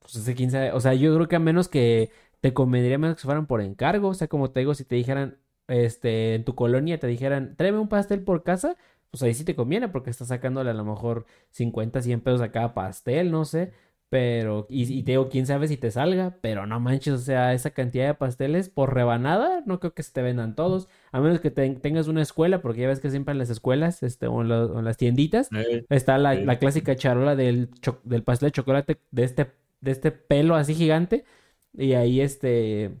Pues ese 15, o sea, yo creo que a menos que te convendría menos que se fueran por encargo. O sea, como te digo, si te dijeran, este, en tu colonia te dijeran, tráeme un pastel por casa, pues ahí sí te conviene porque estás sacándole a lo mejor 50, 100 pesos a cada pastel, no sé. Pero, y, te digo, quién sabe si te salga, pero no manches, o sea, esa cantidad de pasteles por rebanada, no creo que se te vendan todos, a menos que tengas una escuela, porque ya ves que siempre en las escuelas, este, o en, las tienditas, está la, clásica charola del, del pastel de chocolate de este, de este pelo así gigante, y ahí este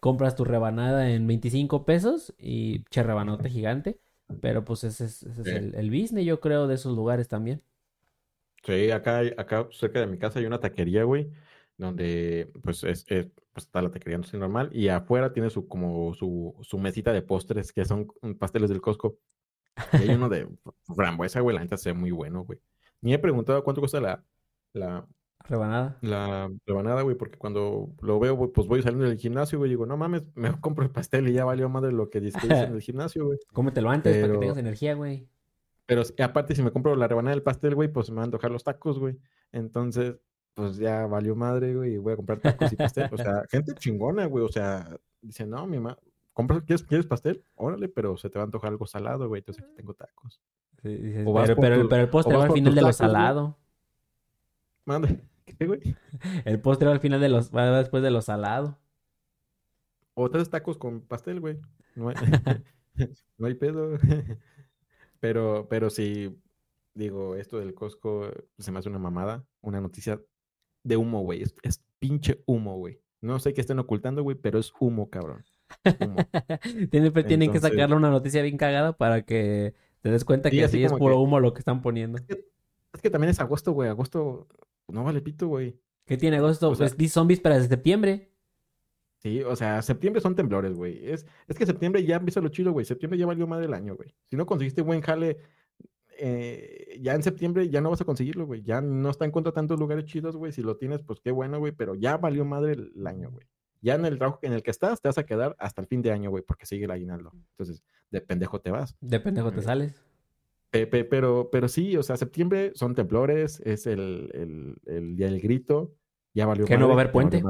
compras tu rebanada en 25 pesos y che rebanote gigante. Pero pues ese es, el, el, business, yo creo, de esos lugares también. Sí, acá, acá cerca de mi casa hay una taquería, güey, donde pues, es, pues está la taquería, no sé, normal, y afuera tiene su como su, su mesita de postres, que son pasteles del Costco. Y hay uno de frambuesa, güey, la neta se ve muy bueno, güey. Ni he preguntado cuánto cuesta la, la, Rebanada. La rebanada, güey, porque cuando lo veo, pues voy saliendo del gimnasio, güey, digo, no mames, me compro el pastel y ya valió madre lo que dice en el gimnasio, güey. Cómetelo antes para que tengas energía, güey. Pero aparte, si me compro la rebanada del pastel, güey, pues me van a tocar los tacos, güey. Entonces, pues ya valió madre, güey, y voy a comprar tacos y pastel. O sea, gente chingona, güey, o sea, dice, no, mi mamá, ¿quieres, ¿quieres pastel? Órale, pero se te va a antojar algo salado, güey, entonces aquí tengo tacos. Sí, pero, pero, el postre va al final de lo salado. Mande. ¿Qué, güey? El postre va al final de los, va después de lo salado. O tres tacos con pastel, güey. No hay, no hay pedo. pero, pero sí, digo, esto del Costco se me hace una mamada, una noticia de humo, güey. Es, pinche humo, güey. No sé qué estén ocultando, güey, pero es humo, cabrón. tienen que sacarle una noticia bien cagada para que te des cuenta que sí es puro humo lo que están poniendo. es que también es agosto, güey. Agosto no vale pito, güey. ¿Qué tiene agosto? pues son vísperas de septiembre. Sí, o sea, septiembre son temblores, güey. Es, es que septiembre ya empieza lo chido, güey. Septiembre ya valió más del año, güey. Si no conseguiste buen jale, eh, ya en septiembre ya no vas a conseguirlo, güey. Ya no está en contra tantos lugares chidos, güey. Si lo tienes, pues qué bueno, güey. Pero ya valió madre el, año, güey. Ya en el trabajo en el que estás, te vas a quedar hasta el fin de año, güey, porque sigue el aguinaldo. Entonces, de pendejo te vas. De pendejo te sales pero, pero sí, o sea, septiembre son temblores, es el, día del grito, ya valió. Que no va a haber puente.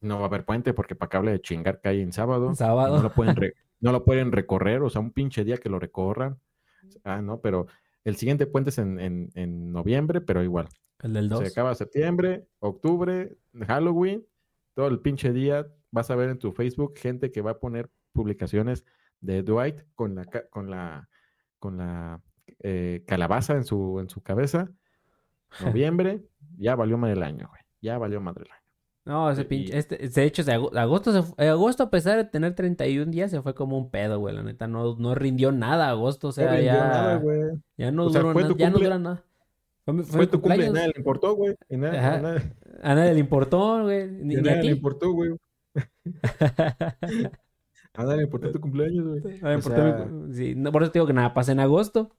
No va a haber puente porque para que hable de chingar cae en sábado. Sábado. No lo, pueden no lo pueden recorrer, o sea, un pinche día que lo recorran. Ah, no, pero el siguiente puente es en, en, noviembre, pero igual. El del 2. Se acaba septiembre, octubre, Halloween, todo el pinche día vas a ver en tu Facebook gente que va a poner publicaciones de Dwight con la, con la con la eh, calabaza en su, en su cabeza. Noviembre, ya valió más del año, güey. Ya valió más del año. No, ese pinche, este, de hecho, de agosto, se agosto a pesar de tener 31 días, se fue como un pedo, güey, la neta, no, no rindió nada agosto, o sea, no ya, nada, güey. ya no duró nada, ya no dura nada. Fue, fue, tu cumpleaños, nadie le importó, güey, a, nadie... a nadie le importó, güey, ni, a nadie le importó, güey. a nadie le importó tu cumpleaños, güey. Sea... sí, no, por eso te digo que nada pasa en agosto.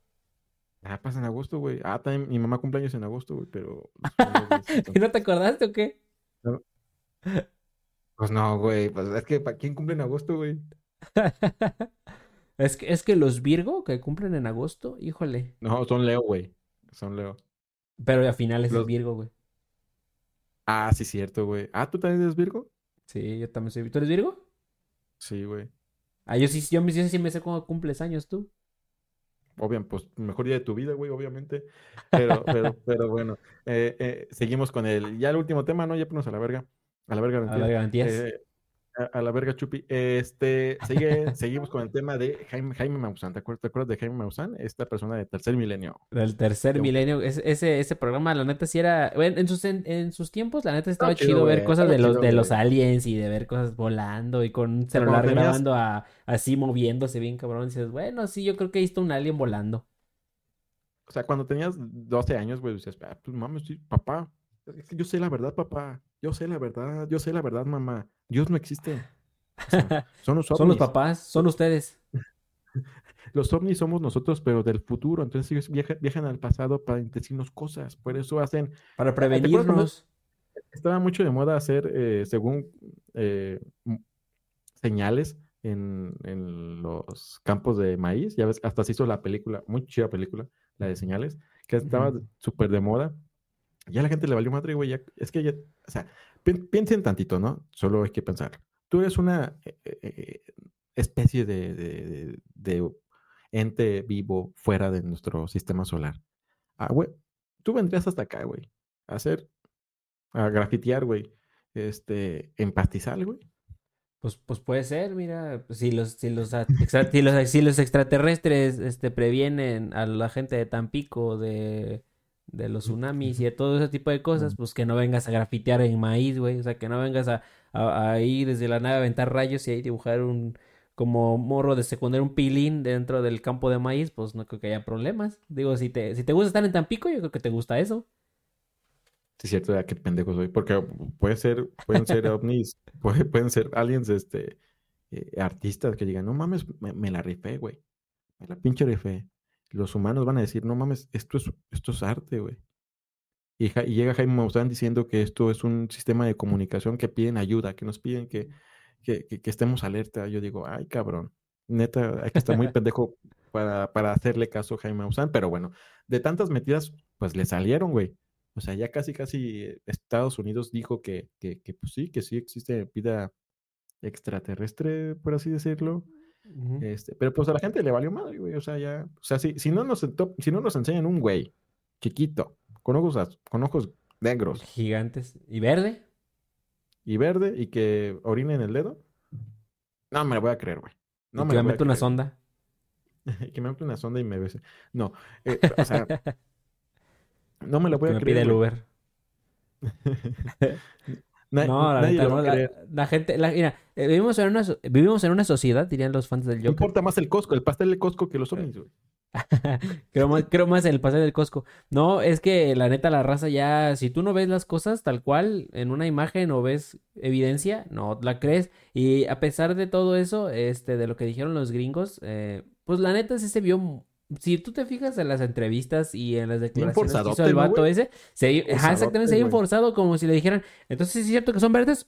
Nada pasa en agosto, güey. Ah, también mi mamá cumpleaños en agosto, güey, pero... ¿Y no te acordaste o qué? No. Pues no, güey. Pues es que ¿para quién cumple en agosto, güey? es, que, es que los Virgo que cumplen en agosto, híjole. No, son Leo, güey. Son Leo. Pero al final es los... Virgo, güey. Ah, sí, cierto, güey. Ah, ¿tú también eres Virgo? Sí, yo también soy. ¿Tú eres Virgo? Sí, güey. Ah, yo sí, yo, yo sí me sé cómo cumples años tú. Obviamente, pues mejor día de tu vida, güey, obviamente. Pero, pero, pero bueno. Eh, eh, seguimos con el. Ya el último tema, ¿no? Ya ponemos a la verga. A la verga, A la verga, a, la verga, Chupi. Este, sigue, seguimos con el tema de Jaime, Jaime Maussan. ¿Te acuerdas, de Jaime Maussan? Esta persona de tercer milenio. Del tercer milenio. ese, ese programa, la neta, sí era. Bueno, en sus, en, sus tiempos, la neta, estaba chido, ver cosas de los, de los aliens y de ver cosas volando y con un celular grabando a, así moviéndose bien, cabrón. Y dices, bueno, sí, yo creo que he visto un alien volando. O sea, cuando tenías 12 años, güey, dices, ah, pues mames, sí, papá, yo sé la verdad, papá. Yo sé la verdad. Yo sé la verdad, mamá. Dios no existe. son los Son los papás, son ustedes. los ovnis somos nosotros, pero del futuro. Entonces ellos viajan, al pasado para decirnos cosas. Por eso hacen... Para prevenirnos. Estaba mucho de moda hacer, eh, según eh, señales en, en, los campos de maíz. Ya ves, hasta se hizo la película, muy chida película, la de señales, que estaba súper de moda ya la gente le valió madre, güey. es que ya, o sea, piensen tantito, ¿no? Solo hay que pensar. Tú eres una eh, eh, eh, especie de, ente vivo fuera de nuestro sistema solar. Ah, güey, tú vendrías hasta acá, güey, a hacer, a grafitear, güey, este, en pastizal, güey. Pues, pues puede ser, mira, pues si los, si los, si los, si los extraterrestres este, previenen a la gente de Tampico de de los tsunamis y de todo ese tipo de cosas, pues que no vengas a grafitear en maíz, güey. O sea, que no vengas a, a, ir desde la nave a aventar rayos y ahí dibujar un como morro de secundaria, un pilín dentro del campo de maíz, pues no creo que haya problemas. Digo, si te, si te gusta estar en Tampico, yo creo que te gusta eso. Sí, es cierto, ya qué pendejo soy. Porque puede ser, pueden ser ovnis, pueden ser aliens, este, eh, artistas que digan, no mames, me, me la rifé, güey. Me la pinche rifé los humanos van a decir, no mames, esto es, esto es arte, güey. Y, llega Jaime Maussan diciendo que esto es un sistema de comunicación que piden ayuda, que nos piden que, que, que, estemos alerta. Yo digo, ay, cabrón, neta, hay que estar muy pendejo para, para hacerle caso a Jaime Maussan. Pero bueno, de tantas metidas, pues le salieron, güey. O sea, ya casi, casi Estados Unidos dijo que, que, que pues sí, que sí existe vida extraterrestre, por así decirlo este, pero pues a la gente le valió madre, güey. O sea, ya. O sea, si, si, no, nos, si no nos enseñan un güey chiquito, con ojos, con ojos negros. Gigantes. ¿Y verde? Y verde, y que orine en el dedo. No me lo voy a creer, güey. No me, mete una sonda. que me mete una sonda y me bese. No. Eh, o sea. no me lo voy a creer. Pide el Uber. no, la, gente, mira, eh, vivimos en, una, vivimos en una sociedad, dirían los fans del Joker. importa más el Costco, el pastel de Costco que los ovnis, güey. creo, más, creo más en el pastel del Costco. No, es que la neta, la raza ya, si tú no ves las cosas tal cual en una imagen o ves evidencia, no la crees. Y a pesar de todo eso, este, de lo que dijeron los gringos, eh, pues la neta sí se vio si tú te fijas en las entrevistas y en las declaraciones que hizo el vato ese, se, exactamente, se había forzado como si le dijeran, entonces es cierto que son verdes,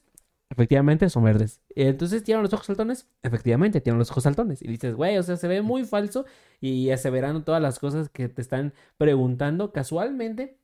efectivamente son verdes. Entonces tienen los ojos saltones, efectivamente tienen los ojos saltones. Y dices, güey, o sea, se ve muy falso y aseverando todas las cosas que te están preguntando casualmente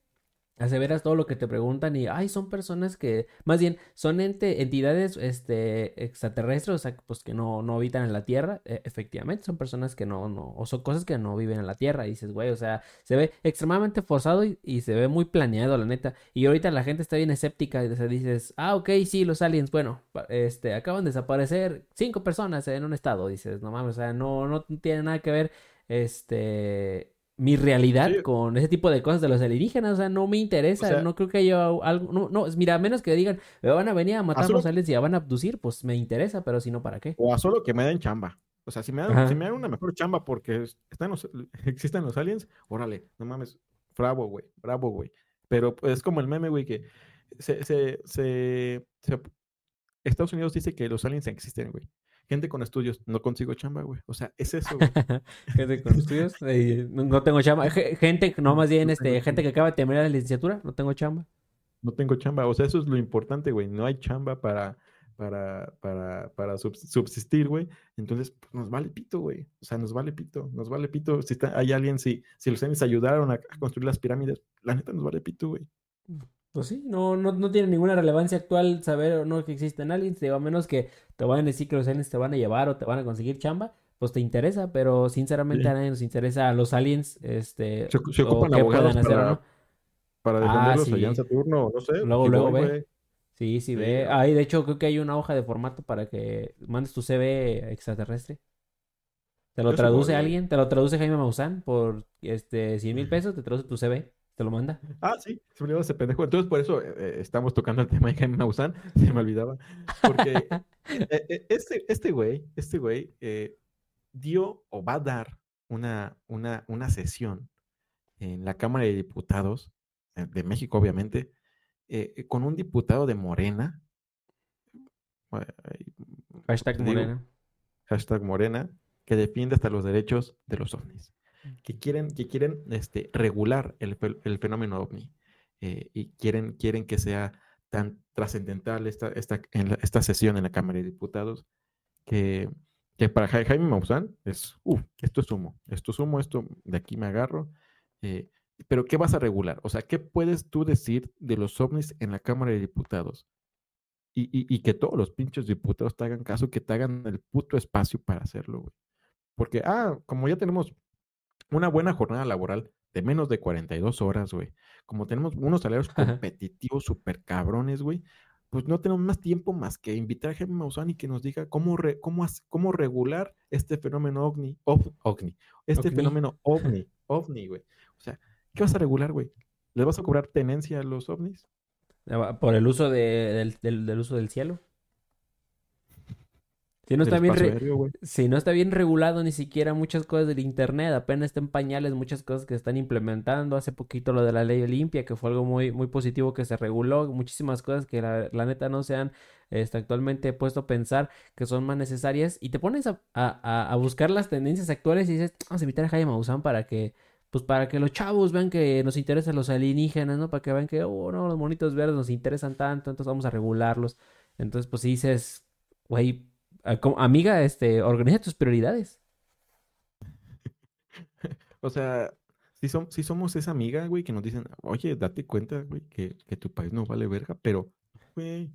aseveras todo lo que te preguntan y, ay, son personas que, más bien, son entidades este, extraterrestres, o sea, pues que no, no habitan en la Tierra, e, efectivamente, son personas que no, no, o son cosas que no viven en la Tierra, y dices, güey, o sea, se ve extremadamente forzado y, se ve muy planeado, la neta, y ahorita la gente está bien escéptica, y dices, ah, ok, sí, los aliens, bueno, este, acaban de desaparecer cinco personas en un estado, dices, no mames, o sea, no, no tiene nada que ver, este mi realidad con ese tipo de cosas de los alienígenas. O sea, no me interesa. no creo que haya algo. No, no, mira, a menos que digan, me van a venir a matar los aliens y ya van a abducir, pues me interesa, pero si no, ¿para qué? O a solo que me den chamba. O sea, si me dan, si me dan una mejor chamba porque están los, existen los aliens, órale, no mames, bravo, güey, bravo, güey. Pero pues, es como el meme, güey, que se, se, se, Estados Unidos dice que los aliens existen, güey. Gente con estudios, no consigo chamba, güey. O sea, es eso, güey. gente con estudios, eh, no tengo chamba. Gente, no más bien, este, gente que acaba de terminar la licenciatura, no tengo chamba. No tengo chamba. O sea, eso es lo importante, güey. No hay chamba para, para, para, para subsistir, güey. Entonces, pues, nos vale pito, güey. O sea, nos vale pito, nos vale pito. Si está, hay alguien, si, si los aliens ayudaron a, a construir las pirámides, la neta nos vale pito, güey. Pues sí, no, no, no tiene ninguna relevancia actual saber o no que existen aliens, digo, a menos que te vayan a decir que los aliens te van a llevar o te van a conseguir chamba, pues te interesa, pero sinceramente a nadie nos interesa a los aliens, este, se, ocupan abogados para, no. para defenderlos ah, allá en Saturno, no sé. Luego, luego ve. Sí, sí, ve. Ahí, de hecho, creo que hay una hoja de formato para que mandes tu CV extraterrestre. Te lo traduce alguien, te lo traduce Jaime Maussan por este 100 mil pesos, te traduce tu CV. ¿Te lo manda? Ah, sí, se me olvidó ese pendejo. Entonces, por eso eh, eh, estamos tocando el tema de Jaime Maussan. Se me olvidaba. Porque eh, este, este güey, este güey dio o va a dar una, una, una sesión en la Cámara de Diputados de México, obviamente, con un diputado de Morena. Hashtag Morena. Hashtag Morena, que defiende hasta los derechos de los ovnis que quieren, que quieren este, regular el, fenómeno ovni eh, y quieren, quieren que sea tan trascendental esta, esta, esta sesión en la Cámara de Diputados que, que para Jaime Maussan es, uh, esto es humo, esto es humo, esto de aquí me agarro. Eh, pero ¿qué vas a regular? O sea, ¿qué puedes tú decir de los ovnis en la Cámara de Diputados? Y, y, que todos los pinches diputados te hagan caso, que te hagan el puto espacio para hacerlo, güey. Porque, ah, como ya tenemos una buena jornada laboral de menos de 42 horas, güey. Como tenemos unos salarios competitivos súper cabrones, güey, pues no tenemos más tiempo más que invitar a Jaime Maussan y que nos diga cómo, cómo, cómo regular este fenómeno ovni, ovni, este fenómeno ovni, ovni, güey. O sea, ¿qué vas a regular, güey? ¿Les vas a cobrar tenencia a los ovnis? Por el uso del, del uso del cielo. Si no, está bien si no está bien regulado ni siquiera muchas cosas del internet, apenas está en pañales muchas cosas que se están implementando. Hace poquito lo de la ley Olimpia, que fue algo muy, muy positivo que se reguló, muchísimas cosas que la, neta no se han este, actualmente puesto a pensar que son más necesarias. Y te pones a, a, buscar las tendencias actuales y dices, vamos a invitar a Jaime Maussan para que, pues para que los chavos vean que nos interesan los alienígenas, ¿no? Para que vean que, oh, no, los monitos verdes nos interesan tanto, entonces vamos a regularlos. Entonces, pues si dices, güey, amiga, este, organiza tus prioridades. o sea, si, si somos esa amiga, güey, que nos dicen, oye, date cuenta, güey, que, tu país no vale verga, pero, güey,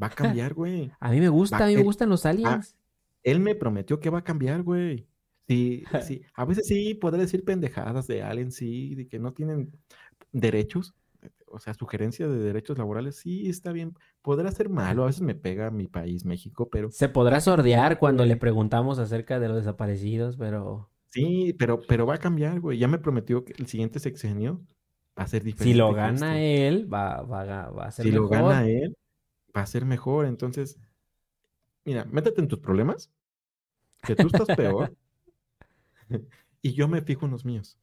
va a cambiar, güey. a mí me gusta, a mí me gustan los aliens. él me prometió que va a cambiar, güey. Sí, sí, a veces sí podré decir pendejadas de aliens, sí, de que no tienen derechos, o sea, sugerencia de derechos laborales, sí, está bien. Podrá ser malo, a veces me pega mi país, México, pero... Se podrá sordear cuando le preguntamos acerca de los desaparecidos, pero... Sí, pero, pero va a cambiar, güey. Ya me prometió que el siguiente sexenio va a ser diferente. Si lo gana él, va, va, va, a ser mejor. Si lo gana él, va a ser mejor. Entonces, mira, métete en tus problemas, que tú estás peor, y yo me fijo en los míos.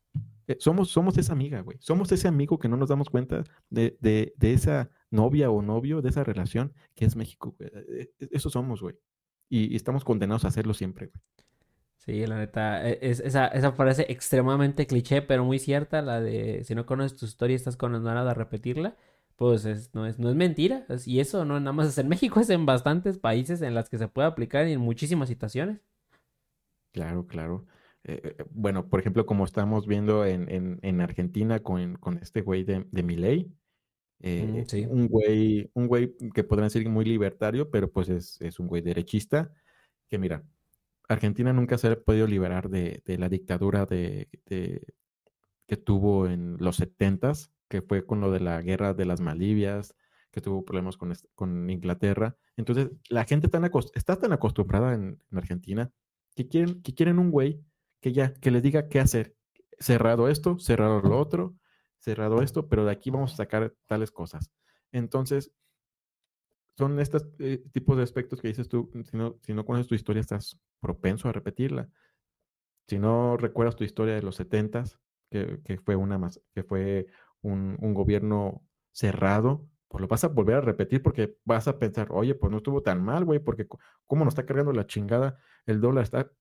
Eh, somos, somos esa amiga, güey. Somos ese amigo que no nos damos cuenta de, de, de, esa novia o novio, de esa relación que es México, güey. Eh, eh, eso somos, güey. Y, estamos condenados a hacerlo siempre, güey. Sí, la neta, e, es, esa, esa frase extremadamente cliché, pero muy cierta, la de si no conoces tu historia estás condenado a repetirla, pues no, es, no es mentira. Y eso no nada más es en México, es en bastantes países en las que se puede aplicar y en muchísimas situaciones. Claro, claro. Eh, eh, bueno, por ejemplo, como estamos viendo en, en, Argentina con, con, este güey de, de Milei, eh, mm, un güey, un güey que podrían decir muy libertario, pero pues es, es, un güey derechista, que mira, Argentina nunca se ha podido liberar de, de la dictadura de, que tuvo en los setentas, que fue con lo de la guerra de las Malivias, que tuvo problemas con, con Inglaterra. Entonces, la gente tan está tan acostumbrada en, en Argentina que quieren, que quieren un güey que ya, que les diga qué hacer. cerrado esto, cerrado lo otro, cerrado esto, pero de aquí vamos a sacar tales cosas. Entonces, son estos eh, tipos de aspectos que dices tú, si no, si no conoces tu historia, estás propenso a repetirla. Si no recuerdas tu historia de los setentas, que, que fue una más, que fue un, un gobierno cerrado, pues lo vas a volver a repetir porque vas a pensar, oye, pues no estuvo tan mal, güey, porque cómo nos está cargando la chingada, el dólar está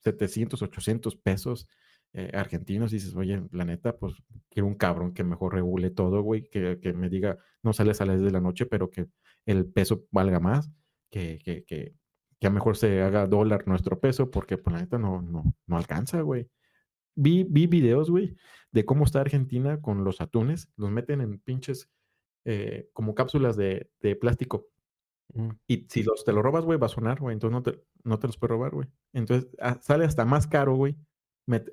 700, 800 pesos eh, argentinos, dices, oye, la neta, pues quiero un cabrón que mejor regule todo, güey, que, que, me diga, no sales a las de la noche, pero que el peso valga más, que, que, que, que a mejor se haga dólar nuestro peso, porque pues la neta no, no, no alcanza, güey. Vi, vi videos, güey, de cómo está Argentina con los atunes, los meten en pinches eh, como cápsulas de, de plástico. Mm. Y si los, te lo robas, güey, va a sonar, güey. Entonces no te, no te los puedes robar, güey. Entonces ah, sale hasta más caro, güey,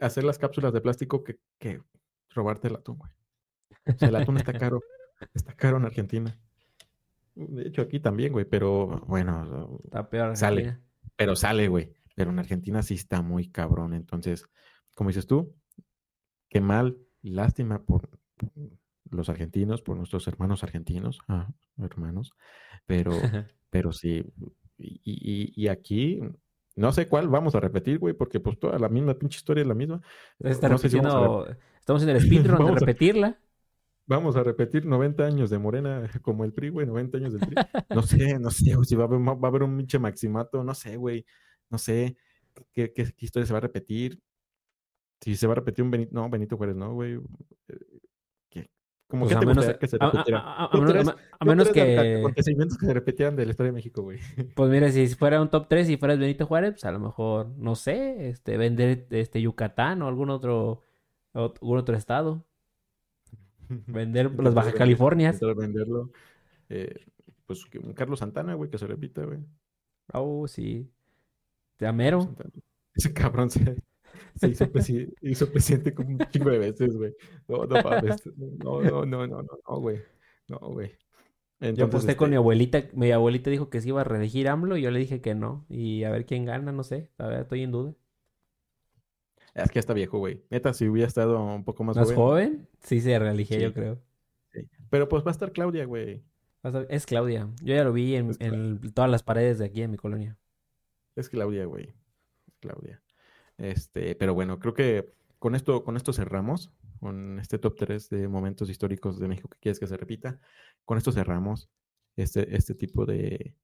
hacer las cápsulas de plástico que, que robarte el atún, güey. O sea, el atún está caro. Está caro en Argentina. De hecho, aquí también, güey, pero bueno. Está peor. Sale. Pero sale, güey. Pero en Argentina sí está muy cabrón. Entonces, como dices tú, qué mal, lástima por, los argentinos, por nuestros hermanos argentinos, ah, hermanos, pero, pero sí, y, y, aquí no sé cuál vamos a repetir, güey, porque pues toda la misma pinche historia es la misma. estamos en el speedrun de repetirla. vamos a repetir 90 años de Morena como el PRI, güey, 90 años del PRI. No sé, no sé, si va a haber, va a haber un pinche maximato, no sé, güey, no sé qué, qué, historia se va a repetir. Si se va a repetir un Benito, no, Benito Juárez, no, güey. Como pues que te menos, que se repitiera. A, menos que... Acontecimientos que se repetían de la historia de México, güey. Pues mira, si fuera un top 3 y fueras Benito Juárez, pues a lo mejor, no sé, este, vender este Yucatán o algún otro, algún otro estado. Vender las Baja Californias. Venderlo. Eh, pues un Carlos Santana, güey, que se repita, güey. Oh, sí. De Amero. Ese cabrón se, se hizo, hizo, presidente como un chingo de veces, güey. No, no No, no, no, no, no, güey. No, güey. yo aposté con mi este abuelita. Mi abuelita dijo que se iba a reelegir AMLO y yo le dije que no. Y a ver quién gana, no sé. A ver, estoy en duda. Es que ya está viejo, güey. Neta, si hubiera estado un poco más, ¿Más joven. Sí, se reelige, yo creo. Sí. Pero pues va a estar Claudia, güey. Es Claudia. Yo ya lo vi en, en todas las paredes de aquí en mi colonia. Es Claudia, güey. Es Claudia. Este, pero bueno, creo que con esto, con esto cerramos, con este top 3 de momentos históricos de México que quieres que se repita. Con esto cerramos este, este tipo de,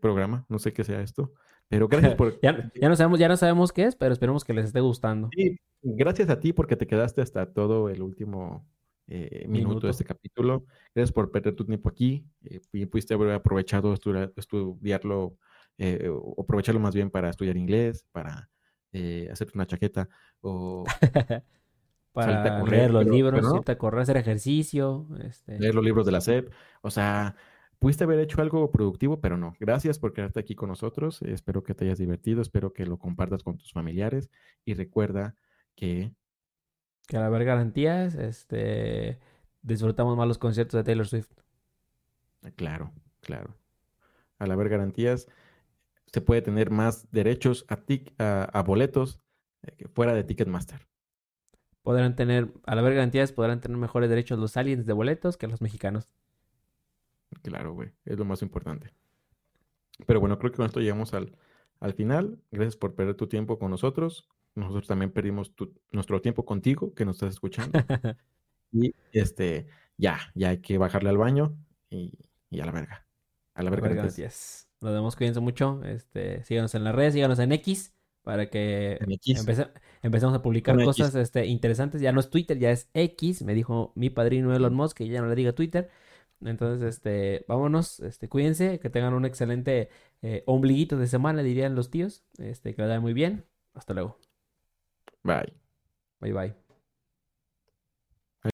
programa. No sé qué sea esto, pero gracias por... ya, ya, no sabemos, ya no sabemos qué es, pero esperemos que les esté gustando. Sí, gracias a ti porque te quedaste hasta todo el último eh, minuto, de este capítulo. Gracias por perder tu tiempo aquí eh, y pudiste haber aprovechado estudiarlo, eh, o aprovecharlo más bien para estudiar inglés, para eh, hacerte una chaqueta o para leer los libros, a correr, hacer ejercicio. Este... Leer los libros de la SEP. O sea, pudiste haber hecho algo productivo, pero no. Gracias por quedarte aquí con nosotros. Espero que te hayas divertido, espero que lo compartas con tus familiares y recuerda que... Que al haber garantías, este, disfrutamos más los conciertos de Taylor Swift. Claro, claro. Al haber garantías, se puede tener más derechos a, a, boletos eh, fuera de Ticketmaster. Podrán tener, al haber garantías, podrán tener mejores derechos los aliens de boletos que los mexicanos. Claro, güey, es lo más importante. Pero bueno, creo que con esto llegamos al, al final. Gracias por perder tu tiempo con nosotros. Nosotros también perdimos nuestro tiempo contigo, que nos estás escuchando. y este, ya, ya hay que bajarle al baño y, y a la verga. A la verga. Gracias. Nos vemos, cuídense mucho. Este, síganos en las redes, síganos en X para que empecemos a publicar cosas este, interesantes. Ya no es Twitter, ya es X. Me dijo mi padrino Elon Musk que ya no le diga Twitter. Entonces, este, vámonos, este, cuídense, que tengan un excelente eh, ombliguito de semana, dirían los tíos. Este, que vaya muy bien. Hasta luego. Bye. Bye bye.